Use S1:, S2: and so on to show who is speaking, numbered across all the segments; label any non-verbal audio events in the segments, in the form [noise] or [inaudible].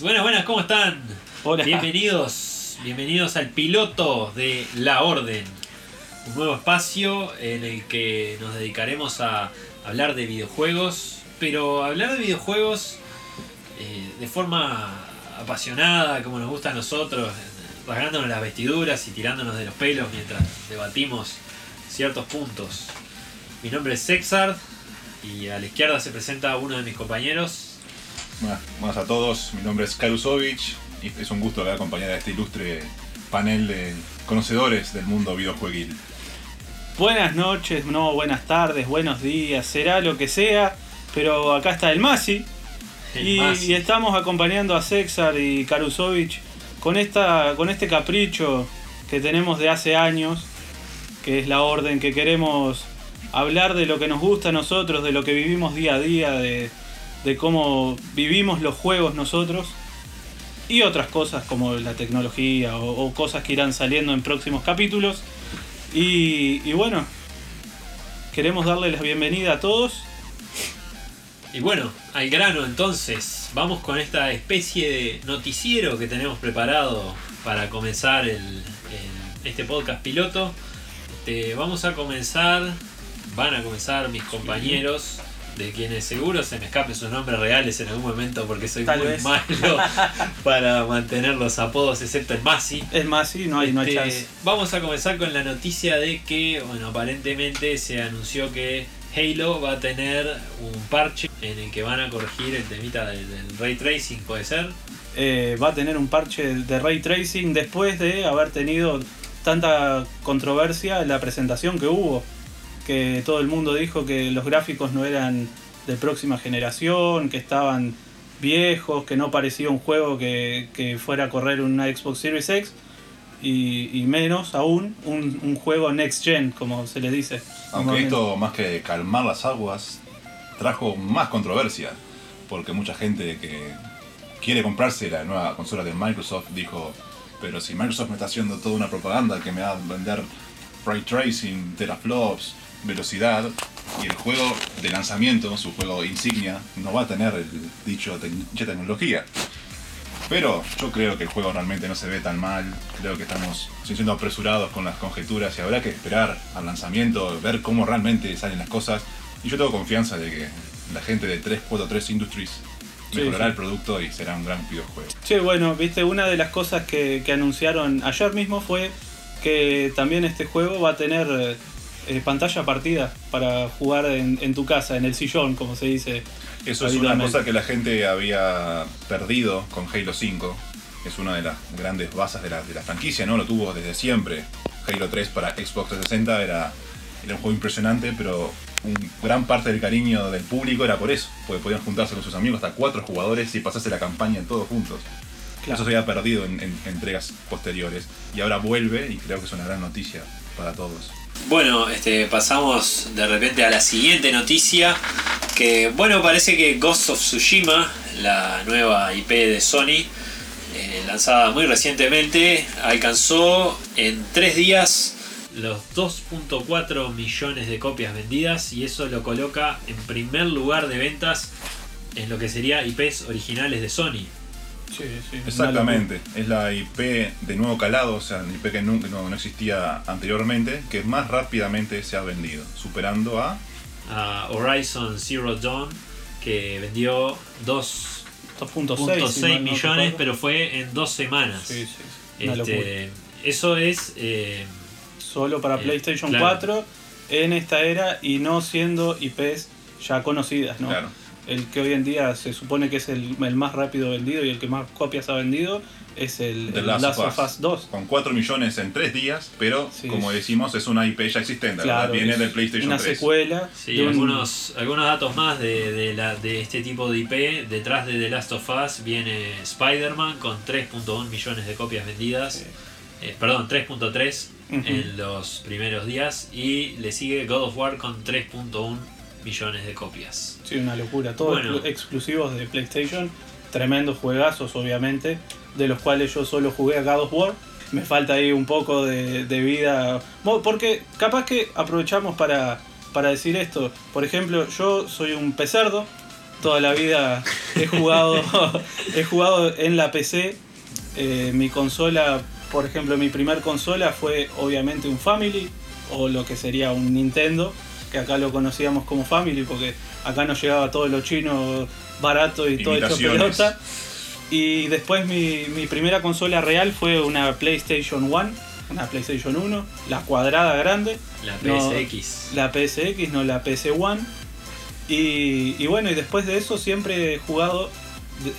S1: Buenas, buenas, ¿cómo están?
S2: Hola.
S1: Bienvenidos, bienvenidos al piloto de La Orden. Un nuevo espacio en el que nos dedicaremos a hablar de videojuegos, pero hablar de videojuegos eh, de forma apasionada, como nos gusta a nosotros, rasgándonos las vestiduras y tirándonos de los pelos mientras debatimos ciertos puntos. Mi nombre es Sexard y a la izquierda se presenta uno de mis compañeros,
S3: Buenas, buenas a todos, mi nombre es Karusovich y es un gusto acompañar a este ilustre panel de conocedores del mundo videojueguil.
S2: Buenas noches, no, buenas tardes, buenos días, será lo que sea, pero acá está el Masi.
S1: el
S2: Y,
S1: Masi.
S2: y estamos acompañando a Sexar y Karusovich con, esta, con este capricho que tenemos de hace años, que es la orden, que queremos hablar de lo que nos gusta a nosotros, de lo que vivimos día a día, de, de cómo vivimos los juegos nosotros y otras cosas como la tecnología o, o cosas que irán saliendo en próximos capítulos. Y, y bueno, queremos darle la bienvenida a todos.
S1: Y bueno, al grano entonces, vamos con esta especie de noticiero que tenemos preparado para comenzar el, el- este podcast piloto. Este, vamos a comenzar, van a comenzar mis compañeros, de quienes seguro se me escapen sus nombres reales en algún momento porque soy
S2: Tal
S1: muy
S2: vez.
S1: malo [laughs] para mantener los apodos, excepto el Masi.
S2: Es más, sí, no hay, no hay
S1: Este,
S2: chance.
S1: Vamos a comenzar con la noticia de que, bueno, aparentemente se anunció que Halo va a tener un parche en el que van a corregir el temita del, del ray tracing, puede ser.
S2: Eh, va a tener un parche de ray tracing después de haber tenido tanta controversia en la presentación que hubo. Que todo el mundo dijo que los gráficos no eran de próxima generación, que estaban viejos, que no parecía un juego que, que fuera a correr una Xbox Series X. Y, y menos aún un, un juego next gen, como se le dice.
S3: Aunque esto, más que calmar las aguas, trajo más controversia, porque mucha gente que quiere comprarse la nueva consola de Microsoft dijo, pero si Microsoft me está haciendo toda una propaganda que me va a vender ray tracing, teraflops, velocidad, y el juego de lanzamiento, su juego insignia, no va a tener el dicho te- dicha tecnología. Pero yo creo que el juego realmente no se ve tan mal, creo que estamos siendo apresurados con las conjeturas y habrá que esperar al lanzamiento, ver cómo realmente salen las cosas. Y yo tengo confianza de que la gente de 343 Industries
S2: Sí,
S3: mejorará
S2: sí.
S3: el producto y será un gran videojuego.
S2: Sí, bueno, viste, una de las cosas que, que anunciaron ayer mismo fue que también este juego va a tener eh, pantalla partida para jugar en, en tu casa, en el sillón, como se dice.
S3: Eso es una cosa que la gente había perdido con Halo 5. Es una de las grandes bases de la, de la franquicia, ¿no? Lo tuvo desde siempre. Halo 3 para Xbox 360 era, era un juego impresionante, pero un gran parte del cariño del público era por eso. Porque podían juntarse con sus amigos hasta cuatro jugadores y pasarse la campaña todos juntos.
S2: Claro.
S3: Eso se había perdido en, en entregas posteriores. Y ahora vuelve y creo que es una gran noticia para todos.
S1: Bueno, este, pasamos de repente a la siguiente noticia. Que bueno, parece que Ghost of Tsushima, la nueva IP de Sony, eh, lanzada muy recientemente, alcanzó en tres días los 2.4 millones de copias vendidas y eso lo coloca en primer lugar de ventas en lo que sería IPs originales de Sony.
S2: Sí, sí, una
S3: Exactamente, es la IP de nuevo calado, o sea, la IP que nunca, no, no existía anteriormente, que más rápidamente se ha vendido, superando a...
S1: a Horizon Zero Dawn, que vendió 2.6
S2: locura. 2.6 si mal no
S1: millones, pero fue en dos semanas.
S2: Sí, sí, sí, una locura.
S1: Este, eso es. eh,
S2: Solo para
S1: eh,
S2: PlayStation
S1: claro.
S2: 4 en esta era y no siendo IPs ya conocidas, ¿no?
S3: Claro.
S2: El que hoy en día se supone que es el, el más rápido vendido y el que más copias ha vendido es el,
S3: The
S2: el
S3: Last
S2: Last,
S3: of Us.
S2: Us 2.
S3: Con 4 millones en 3 días, pero
S2: Sí.
S3: como decimos, es una IP ya existente,
S2: Claro,
S3: ¿verdad? viene del PlayStation
S2: una
S3: 3.
S2: secuela
S1: sí,
S2: de un-
S1: algunos, algunos datos más de, de la, de este tipo de IP. Detrás de The Last of Us viene Spider-Man con 3.1 millones de copias vendidas.
S2: Sí.
S1: Eh, perdón, 3.3
S2: Ujú.
S1: en los primeros días. Y le sigue God of War con 3.1 millones de copias.
S2: Sí, una locura. Todos
S1: Bueno.
S2: exclusivos de PlayStation. Tremendos juegazos, obviamente. De los cuales yo solo jugué a God of War. Me falta ahí un poco de, de vida. Porque capaz que aprovechamos para, para decir esto. Por ejemplo, yo soy un pecerdo. toda la vida he jugado, [laughs] he jugado en la PC. Eh, mi consola, por ejemplo, mi primer consola fue obviamente un Family o lo que sería un Nintendo, que acá lo conocíamos como Family porque acá nos llegaba todo lo chino barato y todo hecho pelota. Y después mi, mi primera consola real fue una PlayStation 1, una PlayStation 1, la cuadrada grande.
S1: La
S2: No,
S1: PSX.
S2: la PSX, no la PS1. Y, y bueno, y después de eso siempre he jugado.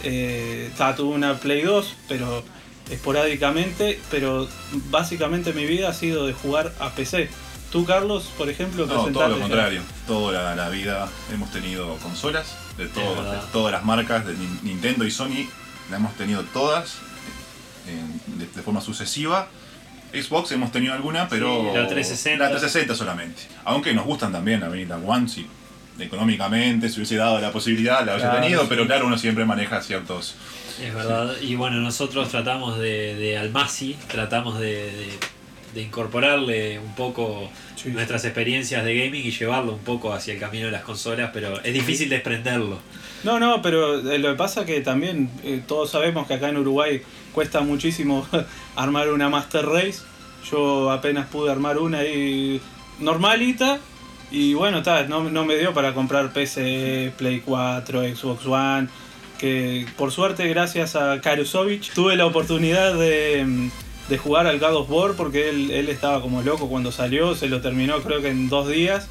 S2: Eh, tuve una Play 2, pero esporádicamente. Pero básicamente mi vida ha sido de jugar a PC. Tú, Carlos, por ejemplo,
S3: No, todo lo
S2: ya-
S3: contrario. Toda la, la vida hemos tenido consolas de, todo- de todas las marcas, de Nin- Nintendo y Sony. La hemos tenido todas en- de, de forma sucesiva. Xbox hemos tenido alguna, pero.
S1: Sí, la 360.
S3: La 360 solamente. Aunque nos gustan también, a mí la One, si económicamente se hubiese dado la posibilidad, la hubiese tenido,
S2: sí.
S3: pero claro, uno siempre maneja ciertos.
S1: Es verdad. Y bueno, nosotros tratamos de, de Almasi, tratamos de, de- de incorporarle un poco
S2: Sí.
S1: nuestras experiencias de gaming y llevarlo un poco hacia el camino de las consolas, pero es difícil desprenderlo.
S2: No, no, pero eh, lo que pasa que también eh, todos sabemos que acá en Uruguay cuesta muchísimo [laughs] armar una Master Race. Yo apenas pude armar una ahí normalita y bueno, ta, no, no me dio para comprar PC, Play 4, Xbox One. Que por suerte, gracias a Karusovich, tuve la oportunidad de, mm, de jugar al God of War porque él, él estaba como loco cuando salió, se lo terminó creo que en dos días.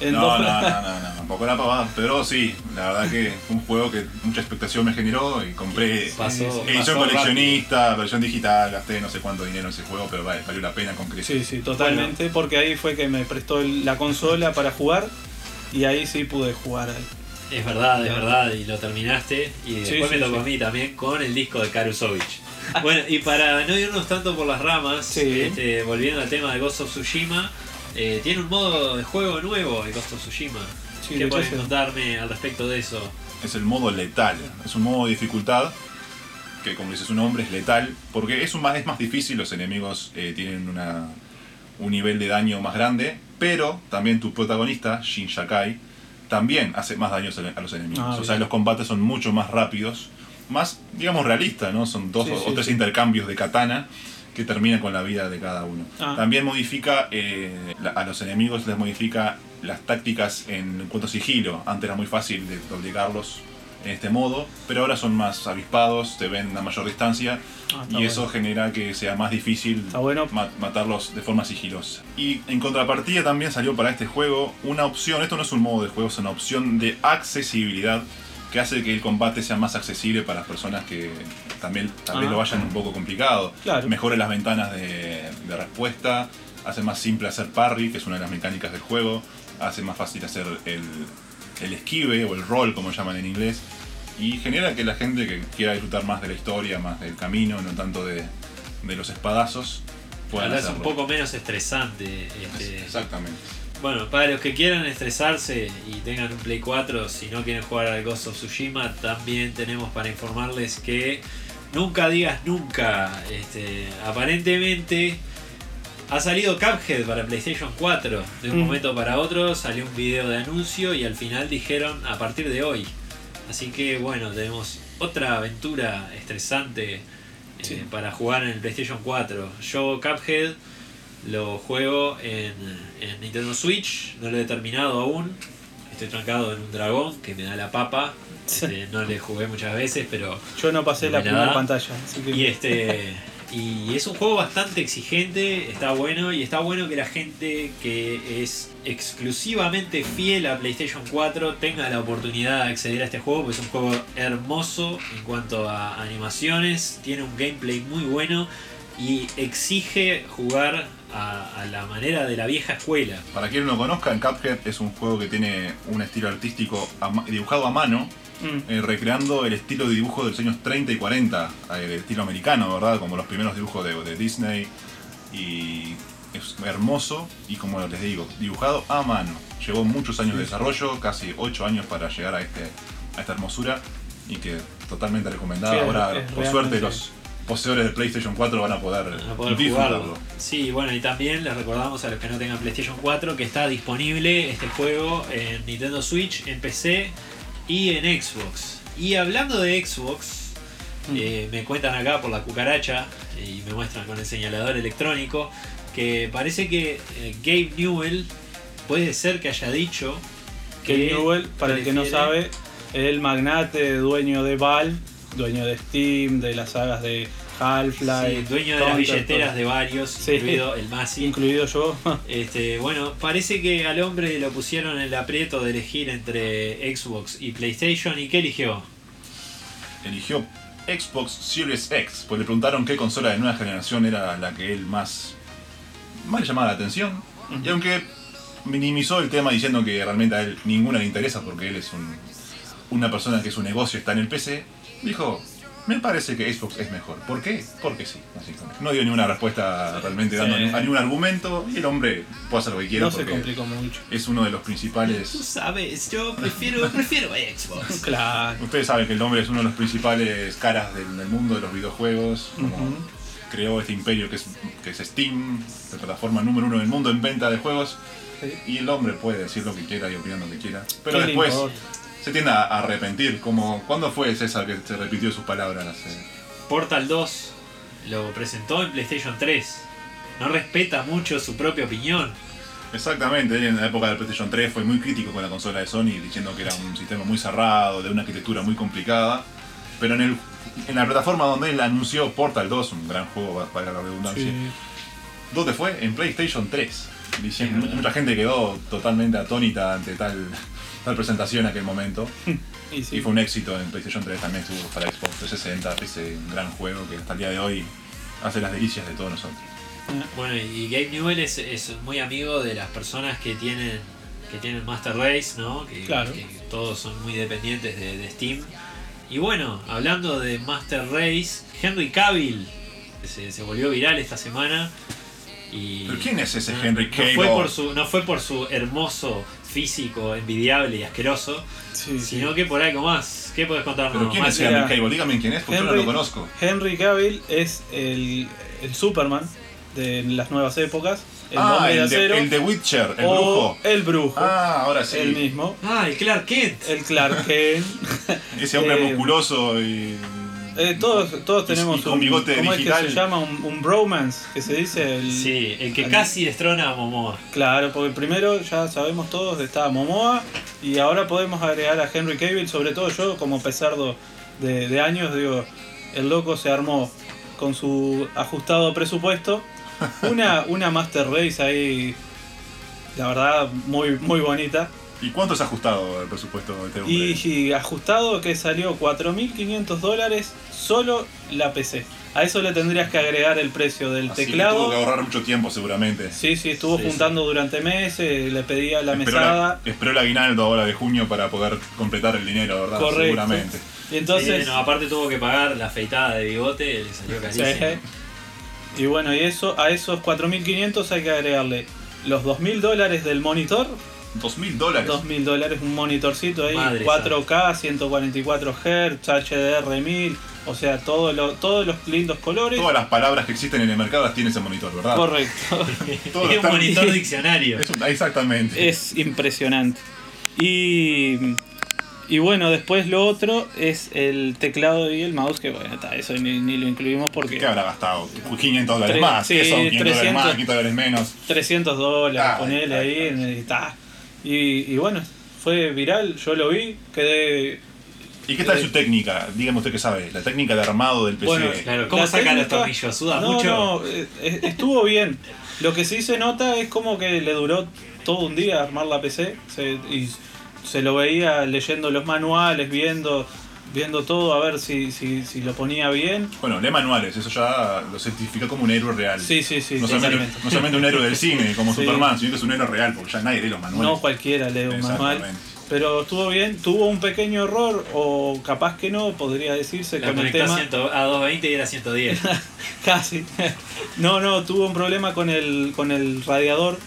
S2: En
S3: No,
S2: dos-
S3: no, no, no, no, tampoco era pavada. Pero sí, la verdad que fue un juego que mucha expectación me generó y compré
S1: Pasó,
S3: edición
S1: pasó
S3: coleccionista, versión digital, gasté no sé cuánto dinero en ese juego, pero vale, valió la pena con creces.
S2: Sí, sí, totalmente, porque ahí fue que me prestó la consola para jugar y ahí sí pude jugar ahí.
S1: Es verdad, es verdad, y lo terminaste. Y después
S2: Sí,
S1: me tocó
S2: sí.
S1: a mí también con el disco de Karusovich. [laughs] Bueno, y para no irnos tanto por las ramas,
S2: Sí.
S1: este, volviendo al tema de Ghost of Tsushima, eh, tiene un modo de juego nuevo el Ghost of Tsushima.
S2: Sí,
S1: ¿Qué
S2: sí.
S1: contarme al respecto de eso?
S3: Es el modo letal, es un modo de dificultad que como dice su nombre es letal, porque es, un más, es más difícil, los enemigos eh, tienen una, un nivel de daño más grande, pero también tu protagonista, Shin Shakai, también hace más daño a los enemigos.
S2: Ah,
S3: o sea, los combates son mucho más rápidos, más, digamos, realistas, ¿no? Son dos
S2: Sí,
S3: o,
S2: sí,
S3: o tres
S2: sí.
S3: intercambios de katana que terminan con la vida de cada uno.
S2: Ah.
S3: También modifica, eh, la- a los enemigos les modifica las tácticas en cuanto a sigilo. Antes era muy fácil de obligarlos en este modo, pero ahora son más avispados, te ven a mayor distancia
S2: Ah,
S3: y eso
S2: bueno.
S3: genera que sea más difícil
S2: bueno.
S3: ma- matarlos de forma sigilosa. Y en contrapartida también salió para este juego una opción, esto no es un modo de juego, es una opción de accesibilidad que hace que el combate sea más accesible para las personas que también
S2: Ah.
S3: lo vayan un poco complicado.
S2: Claro.
S3: Mejore las ventanas de, de respuesta, hace más simple hacer parry, que es una de las mecánicas del juego, hace más fácil hacer el, el esquive o el roll, como llaman en inglés, y genera que la gente que quiera disfrutar más de la historia, más del camino, no tanto de, de los espadazos,
S1: Ojalá es un poco menos estresante. Este,
S3: Exactamente.
S1: Bueno, para los que quieran estresarse y tengan un Play 4, si no quieren jugar al Ghost of Tsushima, también tenemos para informarles que nunca digas nunca. Este, aparentemente ha salido Cuphead para PlayStation 4. De un
S2: Mm.
S1: momento para otro salió un video de anuncio y al final dijeron a partir de hoy. Así que bueno, tenemos otra aventura estresante eh, para jugar en el PlayStation 4. Yo Cuphead lo juego en, en Nintendo Switch, no lo he terminado aún. Estoy trancado en un dragón que me da la papa. Este, no le jugué muchas veces, pero.
S2: Yo no pasé la primera pantalla, así que
S1: Y este. Y es un juego bastante exigente, está bueno, y está bueno que la gente que es exclusivamente fiel a PlayStation 4 tenga la oportunidad de acceder a este juego, porque es un juego hermoso en cuanto a animaciones, tiene un gameplay muy bueno y exige jugar a, a la manera de la vieja escuela.
S3: Para quien no lo conozca, el Cuphead es un juego que tiene un estilo artístico a dibujado a mano,
S2: Mm,
S3: eh, recreando el estilo de dibujo de los años 30 y 40, eh, el estilo americano, ¿verdad? Como los primeros dibujos de, de Disney. Y es hermoso y como les digo, dibujado a mano. Llevó muchos años de desarrollo, casi 8 años para llegar a, este, a esta hermosura y que totalmente recomendada.
S2: Sí,
S3: Ahora,
S2: es
S3: por suerte, los poseedores de PlayStation 4 van a poder,
S1: Van a poder
S3: disfrutarlo.
S1: jugarlo. Sí, bueno, y también les recordamos a los que no tengan PlayStation 4 que está disponible este juego en Nintendo Switch, en PC y en Xbox. Y hablando de Xbox,
S2: Mm.
S1: eh, me cuentan acá por la cucaracha y me muestran con el señalador electrónico que parece que eh, Gabe Newell puede ser que haya dicho
S2: Que Newell, para el que no sabe, el magnate dueño de Valve, dueño de Steam, de las sagas de Half-Life,
S1: Sí, dueño de las billeteras
S2: todo.
S1: de varios,
S2: Sí.
S1: incluido el Masi.
S2: incluido yo. [laughs]
S1: Este, bueno, parece que al hombre lo pusieron en el aprieto de elegir entre Xbox y PlayStation. ¿Y qué eligió?
S3: Eligió Xbox Series X, pues le preguntaron qué consola de nueva generación era la que él más, más le llamaba la atención. Y aunque minimizó el tema diciendo que realmente a él ninguna le interesa porque él es un, una persona que su negocio está en el PC, dijo, me parece que Xbox es mejor. ¿Por qué? Porque sí, básicamente. No dio ninguna respuesta realmente dando
S1: Sí.
S3: ni- a ningún argumento y el hombre puede hacer lo que quiera
S2: No se complicó mucho.
S3: es uno de los
S1: Tú
S3: principales...
S1: sabes, yo prefiero, prefiero Xbox. [laughs]
S2: Claro.
S3: Ustedes saben que el hombre es uno de los principales caras del, del mundo de los videojuegos, como creó este imperio que es, que es Steam, la plataforma número uno del mundo en venta de juegos, y el hombre puede decir lo que quiera y opinar lo que quiera. Pero
S2: ¿Qué le
S3: después
S2: importa?
S3: Se tiende a arrepentir, como ¿cuándo fue César que se repitió sus palabras? Eh,
S1: Portal 2 lo presentó en PlayStation 3. No respeta mucho su propia opinión.
S3: Exactamente, él en la época del PlayStation 3 fue muy crítico con la consola de Sony, diciendo que era un sistema muy cerrado, de una arquitectura muy complicada. Pero en, el, en la plataforma donde él anunció Portal 2, un gran juego para la redundancia,
S2: Sí.
S3: ¿Dónde fue? En PlayStation 3. Diciendo, mucha gente quedó totalmente atónita ante tal, tal presentación en aquel momento. [laughs]
S2: Y sí.
S3: Y fue un éxito en PlayStation 3, también estuvo para Xbox 360, PC, un gran juego que hasta el día de hoy hace las delicias de todos nosotros.
S1: Bueno, y Gabe Newell es, es muy amigo de las personas que tienen que tienen Master Race, ¿no? Que,
S2: Claro.
S1: que todos son muy dependientes de, de Steam. Y bueno, hablando de Master Race, Henry Cavill se, se volvió viral esta semana. Y
S3: ¿Pero quién es ese
S1: no-
S3: Henry
S1: no
S3: Cavill?
S1: fue por su No fue por su hermoso físico envidiable y asqueroso,
S2: Sí, sí.
S1: sino que por algo más. ¿Qué puedes contarnos?
S3: ¿Pero quién es Henry Cavill? Dígame quién es, porque yo no lo conozco.
S2: Henry Cavill es el, el Superman de las nuevas épocas, el
S3: ah,
S2: hombre de
S3: el de,
S2: acero
S3: el de Witcher, el
S2: o
S3: brujo.
S2: el brujo,
S3: Ah, ahora sí.
S2: el mismo,
S1: Ah, el Clark Kent.
S2: el Clark Kent. [laughs]
S3: Ese hombre
S2: Eh,
S3: musculoso y.
S2: Eh, todos, todos tenemos
S3: y con
S2: un,
S3: bigote
S2: ¿cómo es
S3: digital.
S2: que se llama? Un, un bromance, que se dice. El,
S1: Sí, el que
S2: el-
S1: casi destrona a Momoa.
S2: Claro, porque primero ya sabemos todos está Momoa y ahora podemos agregar a Henry Cavill, sobre todo yo como pesardo de, de años, digo, el loco se armó con su ajustado presupuesto [laughs] una, una Master Race ahí, la verdad, muy, muy bonita.
S3: ¿Y cuánto se ha ajustado el presupuesto de este hombre?
S2: Y, y ajustado que salió 4.500 dólares solo la PC. A eso le tendrías que agregar el precio del
S3: Así que
S2: teclado.
S3: tuvo que ahorrar mucho tiempo seguramente.
S2: Sí, sí, estuvo
S1: Sí,
S2: juntando durante meses, le pedía la
S3: Esperó,
S2: mesada.
S3: la- esperó el aguinaldo ahora de junio para poder completar el dinero, ¿verdad?
S2: Correcto.
S3: Seguramente.
S2: Y entonces,
S1: Sí, no, aparte tuvo que pagar la afeitada de bigote, le salió carísimo.
S2: Sí. y bueno, y eso a esos 4.500 hay que agregarle los 2.000 dólares del monitor,
S3: Dos mil dólares.
S2: 2.000 dólares un monitorcito ahí,
S1: Madre
S2: 4K, 144 Hz, HDR 1000, o sea, todo lo- todos los lindos colores.
S3: Todas las palabras que existen en el mercado las tiene ese monitor, ¿verdad?
S2: Correcto. [laughs]
S3: Todo
S1: es un monitor diccionario.
S3: Es un- exactamente.
S2: es impresionante. Y, y bueno, después lo otro es el teclado y el mouse, que bueno, está, eso ni, ni lo incluimos porque
S3: ¿Qué habrá gastado? 500 dólares más.
S2: sí,
S3: ¿Qué son? 500 dólares
S2: 300.
S3: más, 500 dólares menos.
S2: 300 dólares,
S3: Ay,
S2: ponele ahí,
S3: ay.
S2: Y. Y, bueno, fue viral, yo lo vi, quedé...
S3: ¿Y qué tal
S2: Eh,
S3: su técnica? Dígame usted qué sabe. La técnica de armado del PC.
S2: Bueno,
S1: Claro, ¿cómo saca los tornillos? ¿Suda
S2: no,
S1: mucho?
S2: no, eh, eh, estuvo bien. Lo que sí se nota es como que le duró todo un día armar la PC se- y se lo veía leyendo los manuales, viendo viendo todo a ver si, si, si lo ponía bien.
S3: Bueno, lee manuales, eso ya lo certifica como un héroe real.
S2: Sí, sí, sí,
S3: no, solamente,
S2: totalmente.
S3: no solamente un héroe del cine como
S2: Sí.
S3: Superman, sino que es un héroe real, porque ya nadie lee los manuales.
S2: No cualquiera lee un manual. Pero estuvo bien, tuvo un pequeño error, o capaz que no, podría decirse
S1: La
S2: con el
S1: a,
S2: tema.
S1: 100 a 220 y era 110. [laughs]
S2: Casi. No, no, tuvo un problema con el, con el radiador.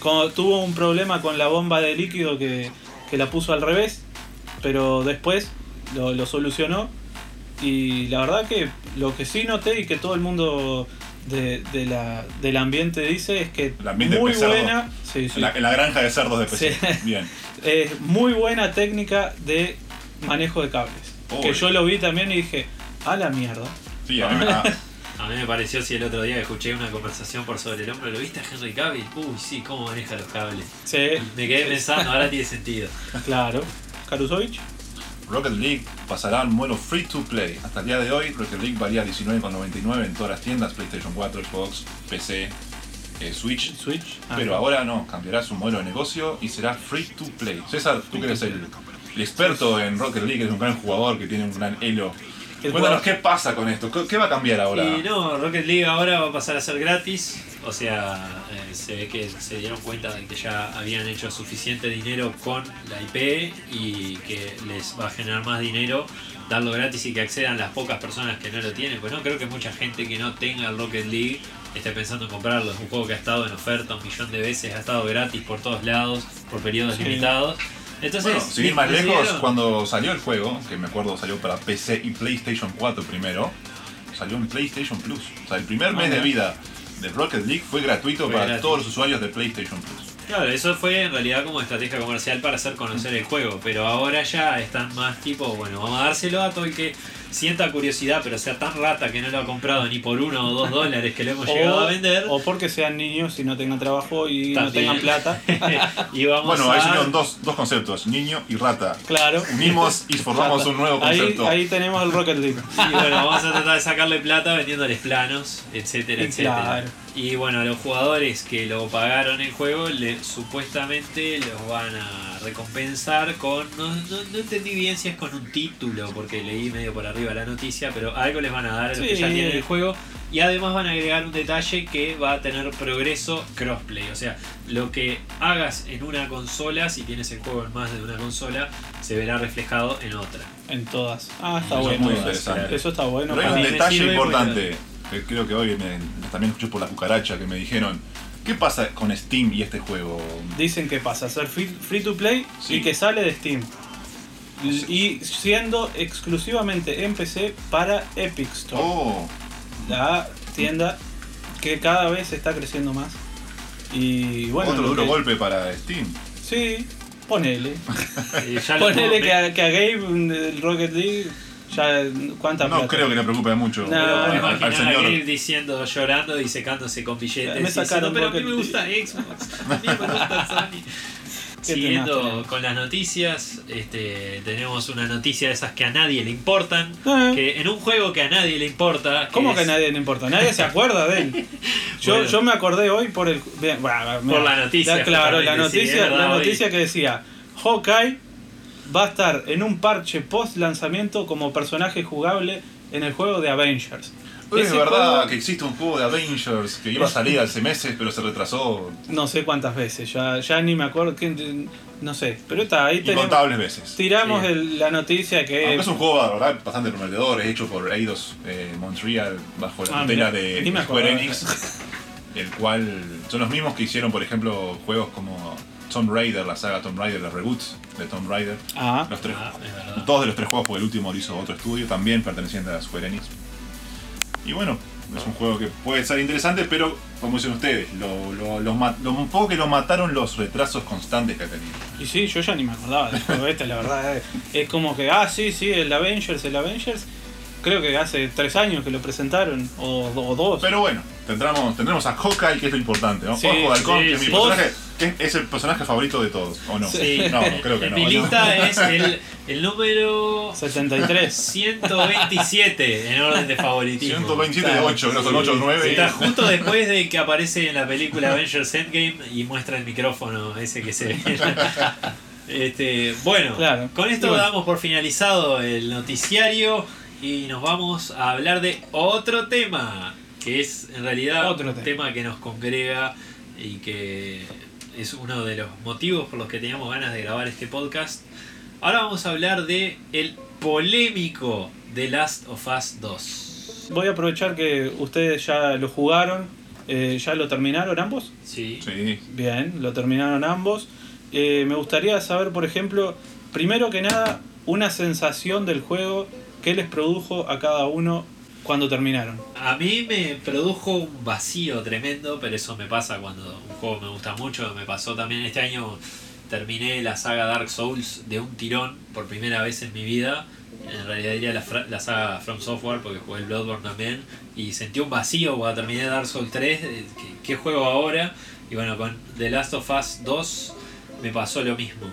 S2: Con- tuvo un problema con la bomba de líquido que, que la puso al revés. Pero después lo, lo solucionó. Y la verdad que lo que sí noté y que todo el mundo de, de la, del ambiente dice es que
S3: El ambiente
S2: muy buena. Sí, sí.
S3: En, la, en la granja de cerdos de PC.
S2: Sí. [laughs]
S3: Bien.
S2: Es muy buena técnica de manejo de cables. Que yo lo vi también y dije, a la mierda.
S3: Sí, a mí me- [laughs]
S1: A mí me pareció si el otro día escuché una conversación por sobre el hombro, ¿lo viste a Henry Cavill? Uy, sí, cómo maneja los cables.
S2: Sí,
S1: Me quedé pensando, ahora tiene sentido.
S2: claro. Karusovich,
S3: Rocket League pasará al modo free to play. Hasta el día de hoy, Rocket League valía 19,99 en todas las tiendas, PlayStation 4, Xbox, PC, eh, Switch.
S2: Switch. Ah,
S3: Pero ahora no, cambiará su modelo de negocio y será free to play. César, tú que eres el, el experto en Rocket League, eres un gran jugador que tiene un gran elo.
S2: El
S3: Cuéntanos
S2: jugador-
S3: qué pasa con esto, ¿Qué- qué va a cambiar ahora?
S1: Y no, Rocket League ahora va a pasar a ser gratis. O sea, eh, se ve que se dieron cuenta de que ya habían hecho suficiente dinero con la IP y que les va a generar más dinero darlo gratis y que accedan las pocas personas que no lo tienen. Pues no creo que mucha gente que no tenga Rocket League esté pensando en comprarlo. Es un juego que ha estado en oferta un millón de veces, ha estado gratis por todos lados, por periodos
S2: Sí.
S1: limitados. Entonces,
S3: Bueno, sin ir más lejos, cuando salió el juego, que me acuerdo salió para PC y PlayStation 4 primero, salió en PlayStation Plus. O sea, el primer mes de
S2: mira.
S3: vida de Rocket League fue gratuito
S1: Fue
S3: para
S1: gratis.
S3: todos los usuarios de PlayStation Plus.
S1: Claro, eso fue en realidad como estrategia comercial para hacer conocer el juego, pero ahora ya están más tipo, bueno, vamos a dárselo a todo el que sienta curiosidad, pero sea tan rata que no lo ha comprado ni por uno o dos dólares que lo hemos llegado a vender.
S2: o porque sean niños y no tengan trabajo y no tengan plata. [laughs]
S1: y vamos
S3: Bueno, ahí
S1: a...
S3: salieron dos, dos conceptos, niño y rata.
S2: Claro.
S3: Unimos y formamos un nuevo
S2: Ahí,
S3: concepto.
S2: ahí tenemos el Rocket League.
S1: Y bueno, vamos a tratar de sacarle plata vendiéndoles planos, etcétera,
S2: Y
S1: etcétera.
S2: claro.
S1: Y bueno, a los jugadores que lo pagaron el juego, le, supuestamente los van a recompensar con. No, no, no entendí bien si es con un título, porque leí medio por arriba la noticia, pero algo les van a dar a los que ya tienen el juego. Y además van a agregar un detalle que va a tener progreso crossplay. O sea, lo que hagas en una consola, si tienes el juego en más de una consola, se verá reflejado en otra.
S2: En todas. Ah, está
S3: Eso es
S2: bueno.
S3: muy
S2: eso.
S3: interesante.
S2: Eso está bueno.
S3: Pero hay un detalle
S1: sirve
S3: importante, que creo que hoy me- también escuché por la cucaracha, que me dijeron, ¿qué pasa con Steam y este juego?
S2: Dicen que pasa a ser free, free to play
S3: Sí.
S2: y que sale de Steam. Y siendo exclusivamente en PC para Epic Store.
S3: Oh,
S2: La tienda que cada vez está creciendo más. Y bueno.
S3: otro duro
S2: que-
S3: golpe para Steam.
S2: Sí, ponele. [laughs] Ponele que a, que a Gabe el Rocket League ya cuánta
S3: No
S2: plata.
S3: creo que le preocupe mucho
S2: No,
S1: Pero
S3: al- al, al señor.
S1: a Gabe diciendo, llorando y secándose con billetes.
S2: Me
S1: y
S2: sacaron
S1: diciendo, pero a mí me gusta Xbox, [laughs] [laughs] a mí me gusta Sony.
S2: Qué
S1: Siguiendo con las noticias, este, tenemos una noticia de esas que a nadie le importan.
S2: Ah.
S1: Que en un juego que a nadie le importa.
S2: ¿Cómo
S1: es-
S2: que a nadie le importa? Nadie se acuerda de él. [laughs] Yo,
S1: Bueno.
S2: yo me acordé hoy por el. bien, bueno,
S1: Por la noticia,
S2: claro, la
S1: justamente, sí,
S2: noticia,
S1: es verdad,
S2: la
S1: hoy.
S2: noticia que decía: Hawkeye va a estar en un parche post lanzamiento como personaje jugable en el juego de Avengers.
S3: Es verdad
S2: juego-
S3: que existe un juego de Avengers que iba a salir hace meses, pero se retrasó
S2: No sé cuántas veces, ya, ya ni me acuerdo. que- no sé, pero está ahí. tenemos-
S3: incontables veces.
S2: tiramos
S1: Sí.
S2: el- la noticia que.
S3: Aunque es un juego verdad, bastante prometedor, es hecho por Eidos eh, Montreal bajo la
S2: Ah,
S3: tutela de Square. Enix, el cual son los mismos que hicieron, por ejemplo, juegos como Tomb Raider, la saga Tomb Raider, los reboots de Tomb Raider.
S2: Ah,
S3: Los tres,
S1: Ah, es verdad.
S3: dos de los tres juegos, porque el último lo hizo otro estudio, también perteneciente a Square Enix. Y bueno, es un juego que puede ser interesante, pero como dicen ustedes, lo, lo, lo ma- lo- un poco que lo mataron los retrasos constantes que ha tenido.
S2: y sí, yo ya ni me acordaba del juego este, la verdad. Es, es como que, ah, sí, sí, el Avengers, el Avengers. Creo que hace tres años que lo presentaron, o, o dos.
S3: Pero bueno, tendremos, tendremos a Hawkeye, que es lo importante, ¿no?
S2: Sí,
S3: Ojo de Halcón,
S1: sí,
S3: que es mi
S1: sí.
S3: personaje, que es el personaje favorito de todos, ¿o no?
S1: Sí.
S3: No, creo que no.
S1: mi
S3: ¿no?
S1: lista [laughs] es el, el número
S2: 73.
S1: 127 en orden de favoritismo.
S3: 127 de 8, no son
S1: Sí,
S3: 8 o 9.
S1: Está justo después de que aparece en la película Avengers Endgame y muestra el micrófono ese que se ve. [laughs] Este, bueno,
S2: Claro.
S1: con esto
S2: bueno.
S1: damos por finalizado el noticiario y nos vamos a hablar de otro tema, que es en realidad
S2: Otro
S1: un
S2: tema.
S1: que nos congrega y que es uno de los motivos por los que teníamos ganas de grabar este podcast. Ahora vamos a hablar de el polémico The Last of Us 2.
S2: Voy a aprovechar que ustedes ya lo jugaron, eh, ya lo terminaron ambos.
S1: Sí.
S3: Sí,
S2: Bien, lo terminaron ambos. Eh, me gustaría saber, por ejemplo, primero que nada, una sensación del juego que les produjo a cada uno cuando terminaron.
S1: A mí me produjo un vacío tremendo, pero eso me pasa cuando un juego me gusta mucho. Me pasó también este año terminé la saga Dark Souls de un tirón por primera vez en mi vida. En realidad diría la, saga From Software porque jugué el Bloodborne también. Y sentí un vacío cuando terminé Dark Souls 3. eh, ¿Qué, qué juego ahora? Y bueno, con The Last of Us 2 me pasó lo mismo.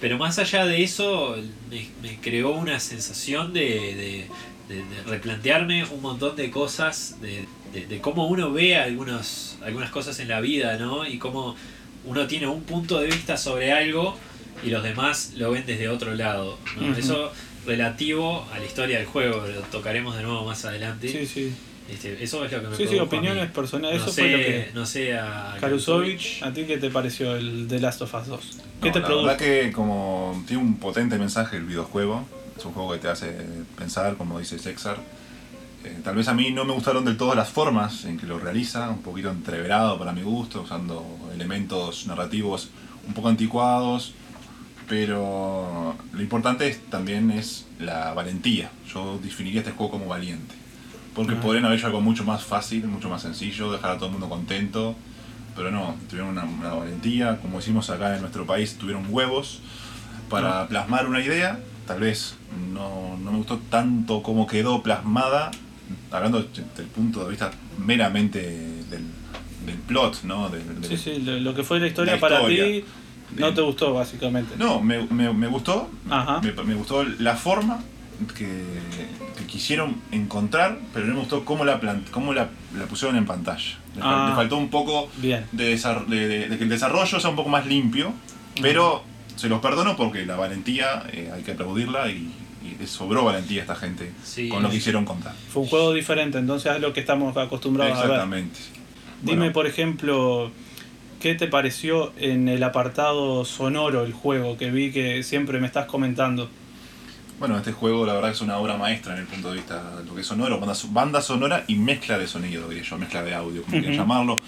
S1: Pero más allá de eso, me, me creó una sensación de, de- de- de replantearme un montón de cosas, de, de- de cómo uno ve algunos, algunas cosas en la vida, ¿no? Y cómo uno tiene un punto de vista sobre algo y los demás lo ven desde otro lado. ¿no? Eso relativo a la historia del juego, lo tocaremos de nuevo más adelante.
S2: Sí, sí.
S1: Este, eso es lo que me
S2: Sí, sí, opiniones personales.
S1: No
S2: Eso
S1: sé,
S2: fue lo que.
S1: no sé a
S2: Karusovich, ¿a ti qué te pareció el The Last of Us 2? ¿Qué
S3: No,
S2: te
S3: la
S2: produjo?
S3: verdad que como tiene un potente mensaje el videojuego, es un juego que te hace pensar, como dice Sexar. Eh, tal vez a mí no me gustaron del todo las formas en que lo realiza, un poquito entreverado para mi gusto, usando elementos narrativos un poco anticuados, pero lo importante es, también es la valentía. Yo definiría este juego como valiente, porque
S2: Ah.
S3: podrían haber hecho algo mucho más fácil, mucho más sencillo, dejar a todo el mundo contento, pero no, tuvieron una, una valentía, como decimos acá en nuestro país, tuvieron huevos para plasmar una idea. Tal vez no, no me gustó tanto como quedó plasmada, hablando desde el punto de vista meramente del, del plot, ¿no? Del- del-
S2: Sí, sí, lo, que fue la historia,
S3: La
S2: para
S3: historia.
S2: ti no te gustó, básicamente.
S3: No, me, me- me gustó,
S2: Ajá.
S3: me, me gustó la forma que, que quisieron encontrar, pero no me gustó cómo la, plant- cómo la, la pusieron en pantalla. Le,
S2: Ah.
S3: faltó un poco
S2: Bien.
S3: de, de- de- de que el desarrollo sea un poco más limpio, pero se los perdono porque la valentía eh, hay que aplaudirla y, y sobró valentía a esta gente
S1: Sí.
S3: con lo que hicieron contar.
S2: Fue un juego diferente, entonces es lo que estamos acostumbrados a ver.
S3: Exactamente.
S2: Dime,
S3: Bueno,
S2: por ejemplo, ¿qué te pareció en el apartado sonoro el juego que vi que siempre me estás comentando?
S3: Bueno, este juego la verdad es una obra maestra en el punto de vista de lo que es sonoro, banda, banda sonora y mezcla de sonido, diría yo, mezcla de audio, como quieran
S2: Ujú.
S3: llamarlo.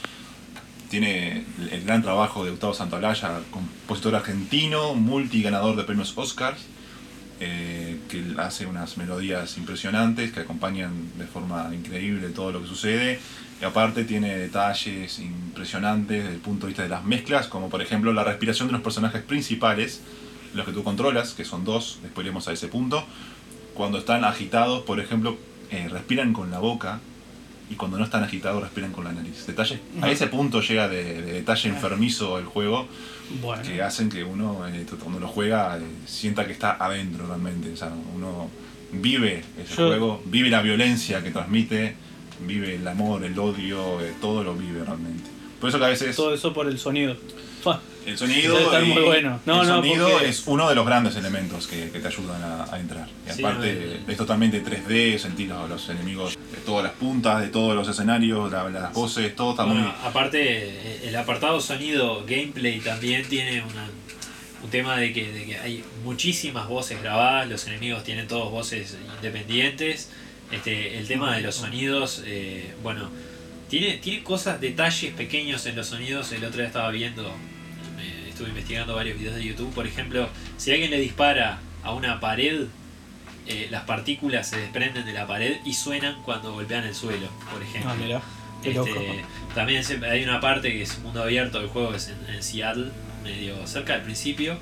S3: Tiene el, el gran trabajo de Gustavo Santaolalla, compositor argentino, multiganador de premios Oscars, eh, que hace unas melodías impresionantes que acompañan de forma increíble todo lo que sucede. Y aparte tiene detalles impresionantes desde el punto de vista de las mezclas, como por ejemplo la respiración de los personajes principales, los que tú controlas, que son dos, después iremos a ese punto. Cuando están agitados, por ejemplo, eh, respiran con la boca y cuando no están agitados respiran con la nariz. Detalles, a ese punto llega de, de detalle enfermizo el juego
S2: Bueno,
S3: que hacen que uno eh, cuando lo juega eh, sienta que está adentro realmente. O sea, uno vive ese
S2: Yo-
S3: juego, vive la violencia que transmite, vive el amor, el odio, eh, todo lo vive realmente. Por eso que a veces
S2: todo eso por el sonido.
S3: El sonido,
S2: Debe estar muy bueno. No,
S3: el
S2: no,
S3: sonido
S2: porque-
S3: es uno de los grandes elementos que, que te ayudan a, a entrar. Y
S1: Sí,
S3: aparte
S1: no,
S3: es totalmente 3D, sentir a los enemigos de todas las puntas, de todos los escenarios, la- las voces, todo está muy...
S1: Bueno, aparte, eh, el apartado sonido gameplay también tiene una- un tema de que, de que hay muchísimas voces grabadas, los enemigos tienen todos voces independientes. Este, el tema de los sonidos, eh, bueno, tiene, tiene cosas, detalles pequeños en los sonidos. El otro día estaba viendo, estuve investigando varios videos de YouTube. Por ejemplo, si alguien le dispara a una pared, eh, las partículas se desprenden de la pared y suenan cuando golpean el suelo, por ejemplo.
S2: Ah, mira, qué
S1: Este,
S2: loco.
S1: también hay una parte que es mundo abierto del juego, que es en, en Seattle, medio cerca del principio,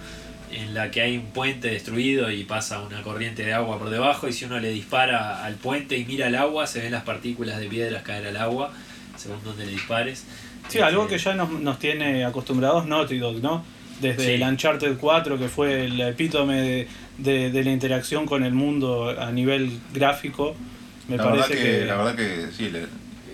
S1: en la que hay un puente destruido y pasa una corriente de agua por debajo y si uno le dispara al puente y mira el agua, se ven las partículas de piedras caer al agua, según donde le dispares.
S2: Sí, algo
S1: Este,
S2: que ya nos, nos tiene acostumbrados Naughty Dog, ¿no? Desde
S1: Sí.
S2: el Uncharted 4, que fue el epítome de, de- de la interacción con el mundo a nivel gráfico, me
S3: la, verdad
S2: parece
S3: que,
S2: que...
S3: la verdad que sí, le-